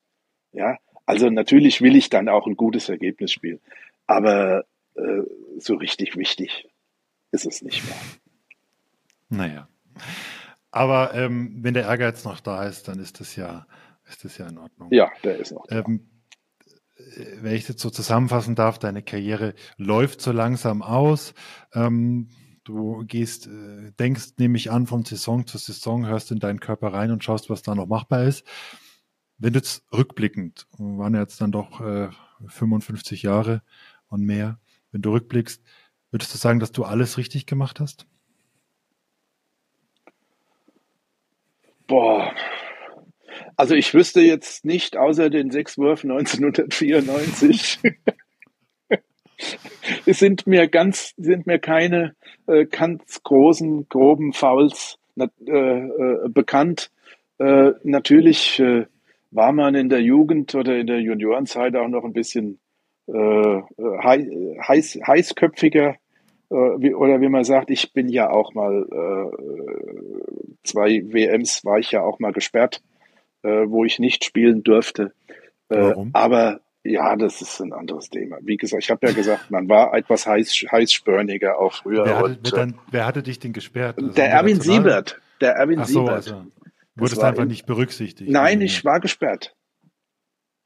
Ja, also natürlich will ich dann auch ein gutes Ergebnis spielen. Aber äh, so richtig wichtig ist es nicht mehr. Naja. Aber ähm, wenn der Ehrgeiz noch da ist, dann ist das ja, ist das ja in Ordnung. Ja, der ist noch da. Ähm, äh, wenn ich das so zusammenfassen darf, deine Karriere läuft so langsam aus. Ähm, du gehst, äh, denkst, nehme ich an, von Saison zu Saison, hörst in deinen Körper rein und schaust, was da noch machbar ist. Wenn du jetzt rückblickend, waren jetzt dann doch äh, 55 Jahre und mehr, wenn du rückblickst, würdest du sagen, dass du alles richtig gemacht hast? Boah, also ich wüsste jetzt nicht, außer den sechs Würfen 1994, es sind mir ganz, sind mir keine äh, ganz großen, groben Fouls äh, äh, bekannt. Äh, natürlich äh, war man in der Jugend oder in der Juniorenzeit auch noch ein bisschen äh, heiß, heißköpfiger wie, oder wie man sagt, ich bin ja auch mal zwei WMs war ich ja auch mal gesperrt äh, wo ich nicht spielen durfte. Äh, Warum? Aber ja, das ist ein anderes Thema. Wie gesagt, ich habe ja gesagt, man war etwas heiß, heißspörniger auch früher. Wer hatte, und, dann, wer hatte dich denn gesperrt? Also der Erwin Siebert. Der Erwin Ach so, Siebert. Also, wurdest einfach in, nicht berücksichtigt? Nein, ich war gesperrt.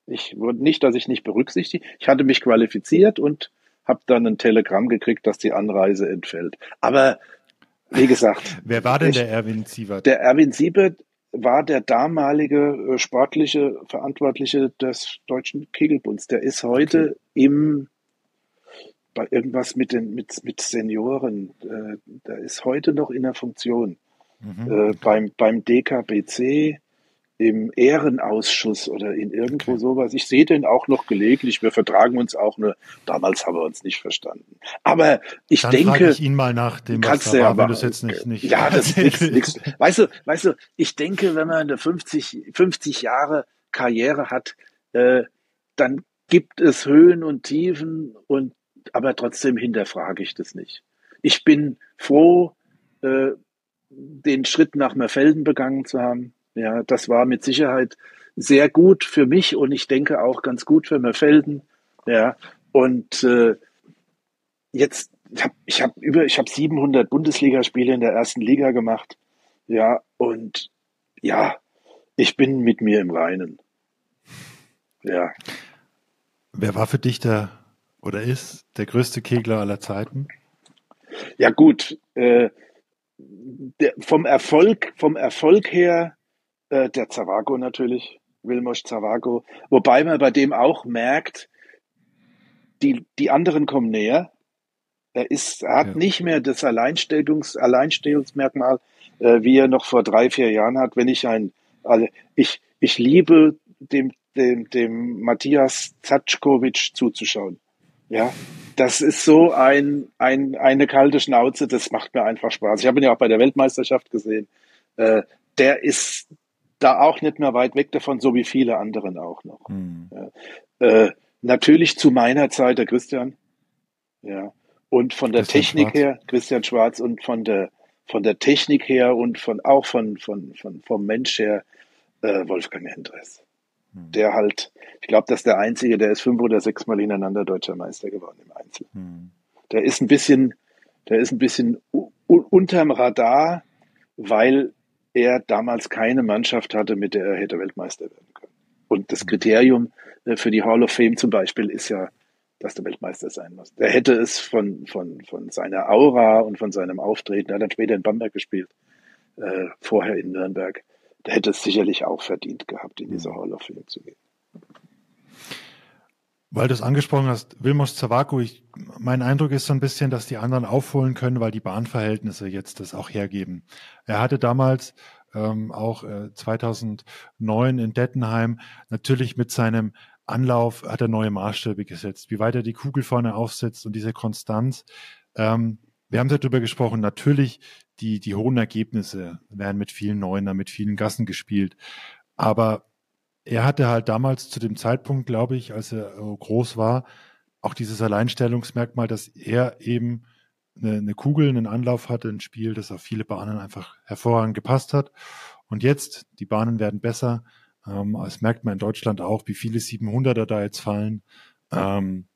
Ich wurde nicht, dass ich nicht berücksichtigt. Ich hatte mich qualifiziert und habe dann ein Telegramm gekriegt, dass die Anreise entfällt. Aber wie gesagt. Wer war denn ich, der Erwin Siebert? Der Erwin Siebert war der damalige äh, sportliche Verantwortliche des Deutschen Kegelbunds. Der ist heute okay. im bei irgendwas mit den mit mit Senioren. Äh, der ist heute noch in der Funktion mhm. äh, beim beim DKBC im Ehrenausschuss oder in irgendwo sowas. Ich sehe den auch noch gelegentlich. Wir vertragen uns auch nur. Damals haben wir uns nicht verstanden. Aber ich Dann denke, ich ihn mal nach dem, kannst was da war, wenn du es jetzt nicht, nicht. Ja, das ist nichts. Weißt du, weißt du, ich denke, wenn man eine 50, 50 Jahre Karriere hat, äh, dann gibt es Höhen und Tiefen und aber trotzdem hinterfrage ich das nicht. Ich bin froh, äh, den Schritt nach Merfelden begangen zu haben. Ja, das war mit Sicherheit sehr gut für mich und ich denke auch ganz gut für Merfelden. Ja, und äh, jetzt ich habe ich hab über ich habe 700 Bundesligaspiele in der ersten Liga gemacht. Ja, und ja, ich bin mit mir im Reinen. Ja. Wer war für dich der oder ist der größte Kegler aller Zeiten? Ja gut, äh, der, vom Erfolg vom Erfolg her äh, der Zavago natürlich, Wilmos Zavago. Wobei man bei dem auch merkt, die, die anderen kommen näher. Er ist, er hat ja. nicht mehr das Alleinstellungs, Alleinstellungsmerkmal, äh, wie er noch vor drei, vier Jahren hat. Wenn ich ein, also ich, ich liebe dem, dem, dem Matthias Zatschkowitsch zuzuschauen. Ja, das ist so ein, ein, eine kalte Schnauze, das macht mir einfach Spaß. Ich habe ihn ja auch bei der Weltmeisterschaft gesehen. Äh, der ist, da auch nicht mehr weit weg davon, so wie viele anderen auch noch. Mhm. Ja. Äh, natürlich zu meiner Zeit der Christian. Ja. Und von der Christian Technik Schwarz. her, Christian Schwarz und von der von der Technik her und von auch von, von, von vom Mensch her äh, Wolfgang Hendres. Mhm. Der halt, ich glaube, das ist der Einzige, der ist fünf oder sechs Mal hintereinander deutscher Meister geworden im Einzel. Mhm. Der ist ein bisschen, der ist ein bisschen unterm Radar, weil er damals keine Mannschaft hatte, mit der er hätte Weltmeister werden können. Und das Kriterium äh, für die Hall of Fame zum Beispiel ist ja, dass der Weltmeister sein muss. Er hätte es von, von, von seiner Aura und von seinem Auftreten, er hat dann später in Bamberg gespielt, äh, vorher in Nürnberg, der hätte es sicherlich auch verdient gehabt, in diese Hall of Fame zu gehen. Weil du es angesprochen hast, Wilmos Zawako, ich, mein Eindruck ist so ein bisschen, dass die anderen aufholen können, weil die Bahnverhältnisse jetzt das auch hergeben. Er hatte damals ähm, auch äh, 2009 in Dettenheim natürlich mit seinem Anlauf hat er neue Maßstäbe gesetzt, wie weit er die Kugel vorne aufsetzt und diese Konstanz. Ähm, wir haben darüber gesprochen, natürlich die, die hohen Ergebnisse werden mit vielen Neuner, mit vielen Gassen gespielt. Aber er hatte halt damals zu dem Zeitpunkt, glaube ich, als er äh, groß war, auch dieses Alleinstellungsmerkmal, dass er eben eine, eine Kugel, einen Anlauf hatte, ein Spiel, das auf viele Bahnen einfach hervorragend gepasst hat. Und jetzt, die Bahnen werden besser. Ähm, das merkt man in Deutschland auch, wie viele 700er da jetzt fallen. Ähm,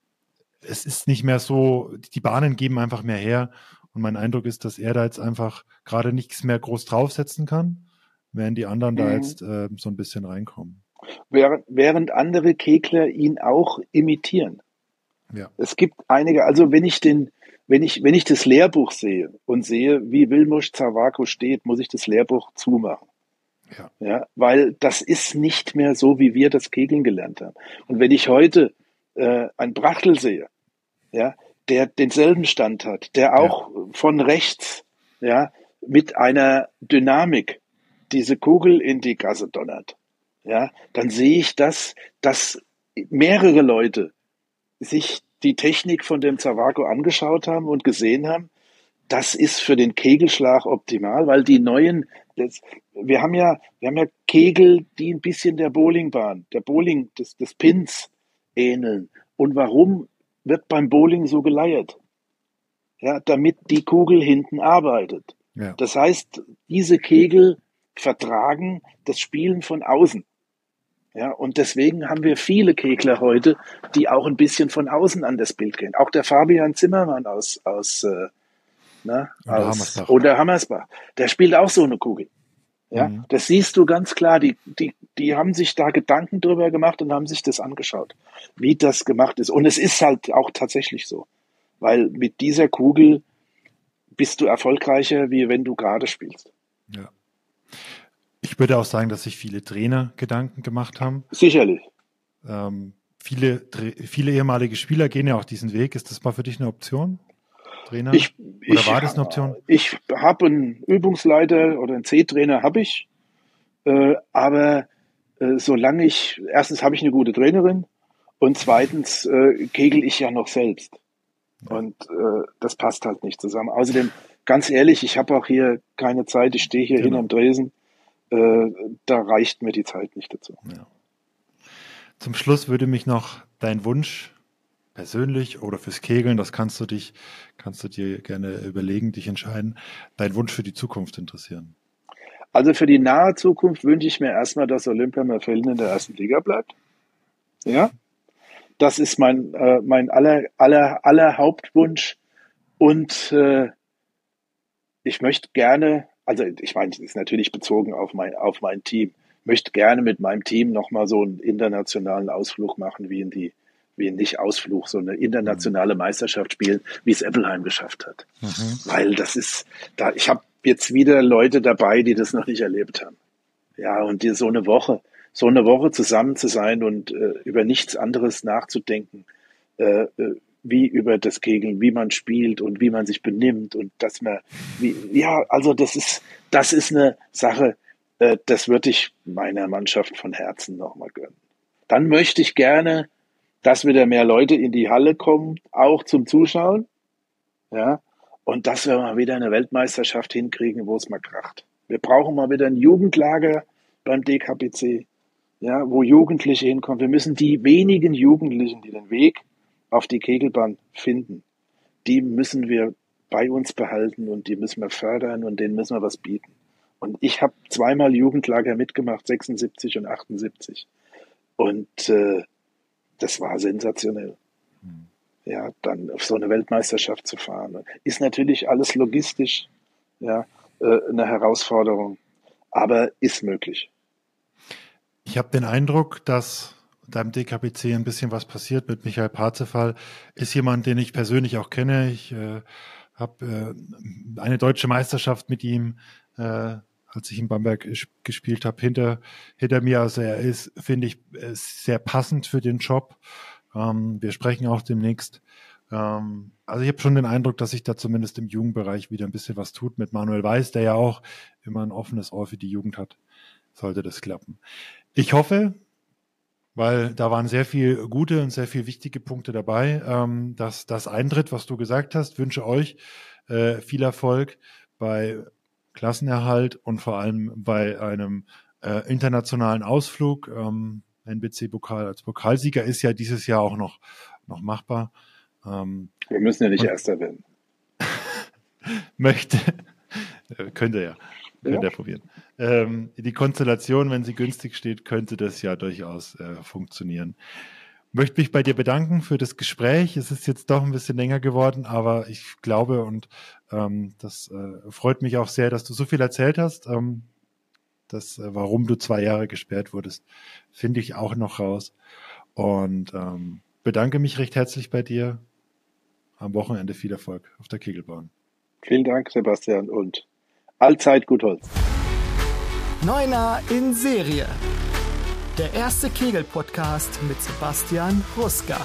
es ist nicht mehr so, die Bahnen geben einfach mehr her. Und mein Eindruck ist, dass er da jetzt einfach gerade nichts mehr groß draufsetzen kann, während die anderen mhm. da jetzt äh, so ein bisschen reinkommen. Während, während andere Kegler ihn auch imitieren. Ja. Es gibt einige, also wenn ich den, wenn ich, wenn ich das Lehrbuch sehe und sehe, wie Wilmusch Zawako steht, muss ich das Lehrbuch zumachen. Ja. ja. Weil das ist nicht mehr so, wie wir das Kegeln gelernt haben. Und wenn ich heute äh, ein Brachtel sehe, ja, der denselben Stand hat, der auch ja. von rechts, ja, mit einer Dynamik diese Kugel in die Gasse donnert, ja, dann sehe ich das, dass mehrere Leute sich die Technik von dem Zawako angeschaut haben und gesehen haben, das ist für den Kegelschlag optimal, weil die neuen, das, wir haben ja, wir haben ja Kegel, die ein bisschen der Bowlingbahn, der Bowling, des, des Pins ähneln. Und warum wird beim Bowling so geleiert? Ja, damit die Kugel hinten arbeitet. Ja. Das heißt, diese Kegel vertragen das Spielen von außen. Ja, und deswegen haben wir viele Kegler heute, die auch ein bisschen von außen an das Bild gehen. Auch der Fabian Zimmermann aus, aus, äh, na, oder, aus Hammersbach. oder Hammersbach, der spielt auch so eine Kugel. Ja, mhm. das siehst du ganz klar. Die, die, die haben sich da Gedanken drüber gemacht und haben sich das angeschaut, wie das gemacht ist. Und es ist halt auch tatsächlich so. Weil mit dieser Kugel bist du erfolgreicher, wie wenn du gerade spielst. Ja. Ich würde auch sagen, dass sich viele Trainer Gedanken gemacht haben. Sicherlich. Ähm, viele, viele ehemalige Spieler gehen ja auch diesen Weg. Ist das mal für dich eine Option? Trainer? Ich, oder ich, war das eine Option? Ich habe einen Übungsleiter oder einen C-Trainer habe ich, äh, aber äh, solange ich erstens habe ich eine gute Trainerin und zweitens äh, kegel ich ja noch selbst und äh, das passt halt nicht zusammen. Außerdem ganz ehrlich, ich habe auch hier keine Zeit. Ich stehe hier genau. hin am Dresen äh, da reicht mir die Zeit nicht dazu. Ja. Zum Schluss würde mich noch dein Wunsch persönlich oder fürs Kegeln, das kannst du dich, kannst du dir gerne überlegen, dich entscheiden, dein Wunsch für die Zukunft interessieren. Also für die nahe Zukunft wünsche ich mir erstmal, dass Olympia Merfelden in der ersten Liga bleibt. Ja, das ist mein, äh, mein aller, aller, aller Hauptwunsch. Und äh, ich möchte gerne also ich meine, es ist natürlich bezogen auf mein, auf mein Team. Ich möchte gerne mit meinem Team nochmal so einen internationalen Ausflug machen, wie in die, wie nicht Ausflug, so eine internationale Meisterschaft spielen, wie es Appleheim geschafft hat. Mhm. Weil das ist, da, ich habe jetzt wieder Leute dabei, die das noch nicht erlebt haben. Ja, und die, so eine Woche, so eine Woche zusammen zu sein und äh, über nichts anderes nachzudenken, äh, äh wie über das Kegeln, wie man spielt und wie man sich benimmt und dass man, wie, ja, also das ist, das ist eine Sache, äh, das würde ich meiner Mannschaft von Herzen nochmal gönnen. Dann möchte ich gerne, dass wieder mehr Leute in die Halle kommen, auch zum Zuschauen, ja, und dass wir mal wieder eine Weltmeisterschaft hinkriegen, wo es mal kracht. Wir brauchen mal wieder ein Jugendlager beim DKPC, ja, wo Jugendliche hinkommen. Wir müssen die wenigen Jugendlichen, die den Weg auf die Kegelbahn finden, die müssen wir bei uns behalten und die müssen wir fördern und denen müssen wir was bieten. Und ich habe zweimal Jugendlager mitgemacht, 76 und 78. Und äh, das war sensationell. Mhm. Ja, dann auf so eine Weltmeisterschaft zu fahren. Ist natürlich alles logistisch ja, äh, eine Herausforderung, aber ist möglich. Ich habe den Eindruck, dass da im DKPC ein bisschen was passiert mit Michael Parzefall. Ist jemand, den ich persönlich auch kenne. Ich äh, habe äh, eine deutsche Meisterschaft mit ihm, äh, als ich in Bamberg gespielt habe, hinter, hinter mir. Also er ist, finde ich, sehr passend für den Job. Ähm, wir sprechen auch demnächst. Ähm, also ich habe schon den Eindruck, dass sich da zumindest im Jugendbereich wieder ein bisschen was tut mit Manuel Weiß, der ja auch immer ein offenes Ohr für die Jugend hat. Sollte das klappen. Ich hoffe, weil da waren sehr viel gute und sehr viel wichtige Punkte dabei, ähm, dass das eintritt, was du gesagt hast. Wünsche euch äh, viel Erfolg bei Klassenerhalt und vor allem bei einem äh, internationalen Ausflug. Ähm, NBC-Pokal als Pokalsieger ist ja dieses Jahr auch noch, noch machbar. Ähm, Wir müssen ja nicht Erster werden. möchte, äh, könnte ja, könnte ja. er probieren. Ähm, die Konstellation, wenn sie günstig steht, könnte das ja durchaus äh, funktionieren. Möchte mich bei dir bedanken für das Gespräch. Es ist jetzt doch ein bisschen länger geworden, aber ich glaube und ähm, das äh, freut mich auch sehr, dass du so viel erzählt hast. Ähm, das, äh, warum du zwei Jahre gesperrt wurdest, finde ich auch noch raus. Und ähm, bedanke mich recht herzlich bei dir. Am Wochenende viel Erfolg auf der Kegelbahn. Vielen Dank, Sebastian, und allzeit gut Holz. Neuner in Serie. Der erste Kegel-Podcast mit Sebastian Ruska.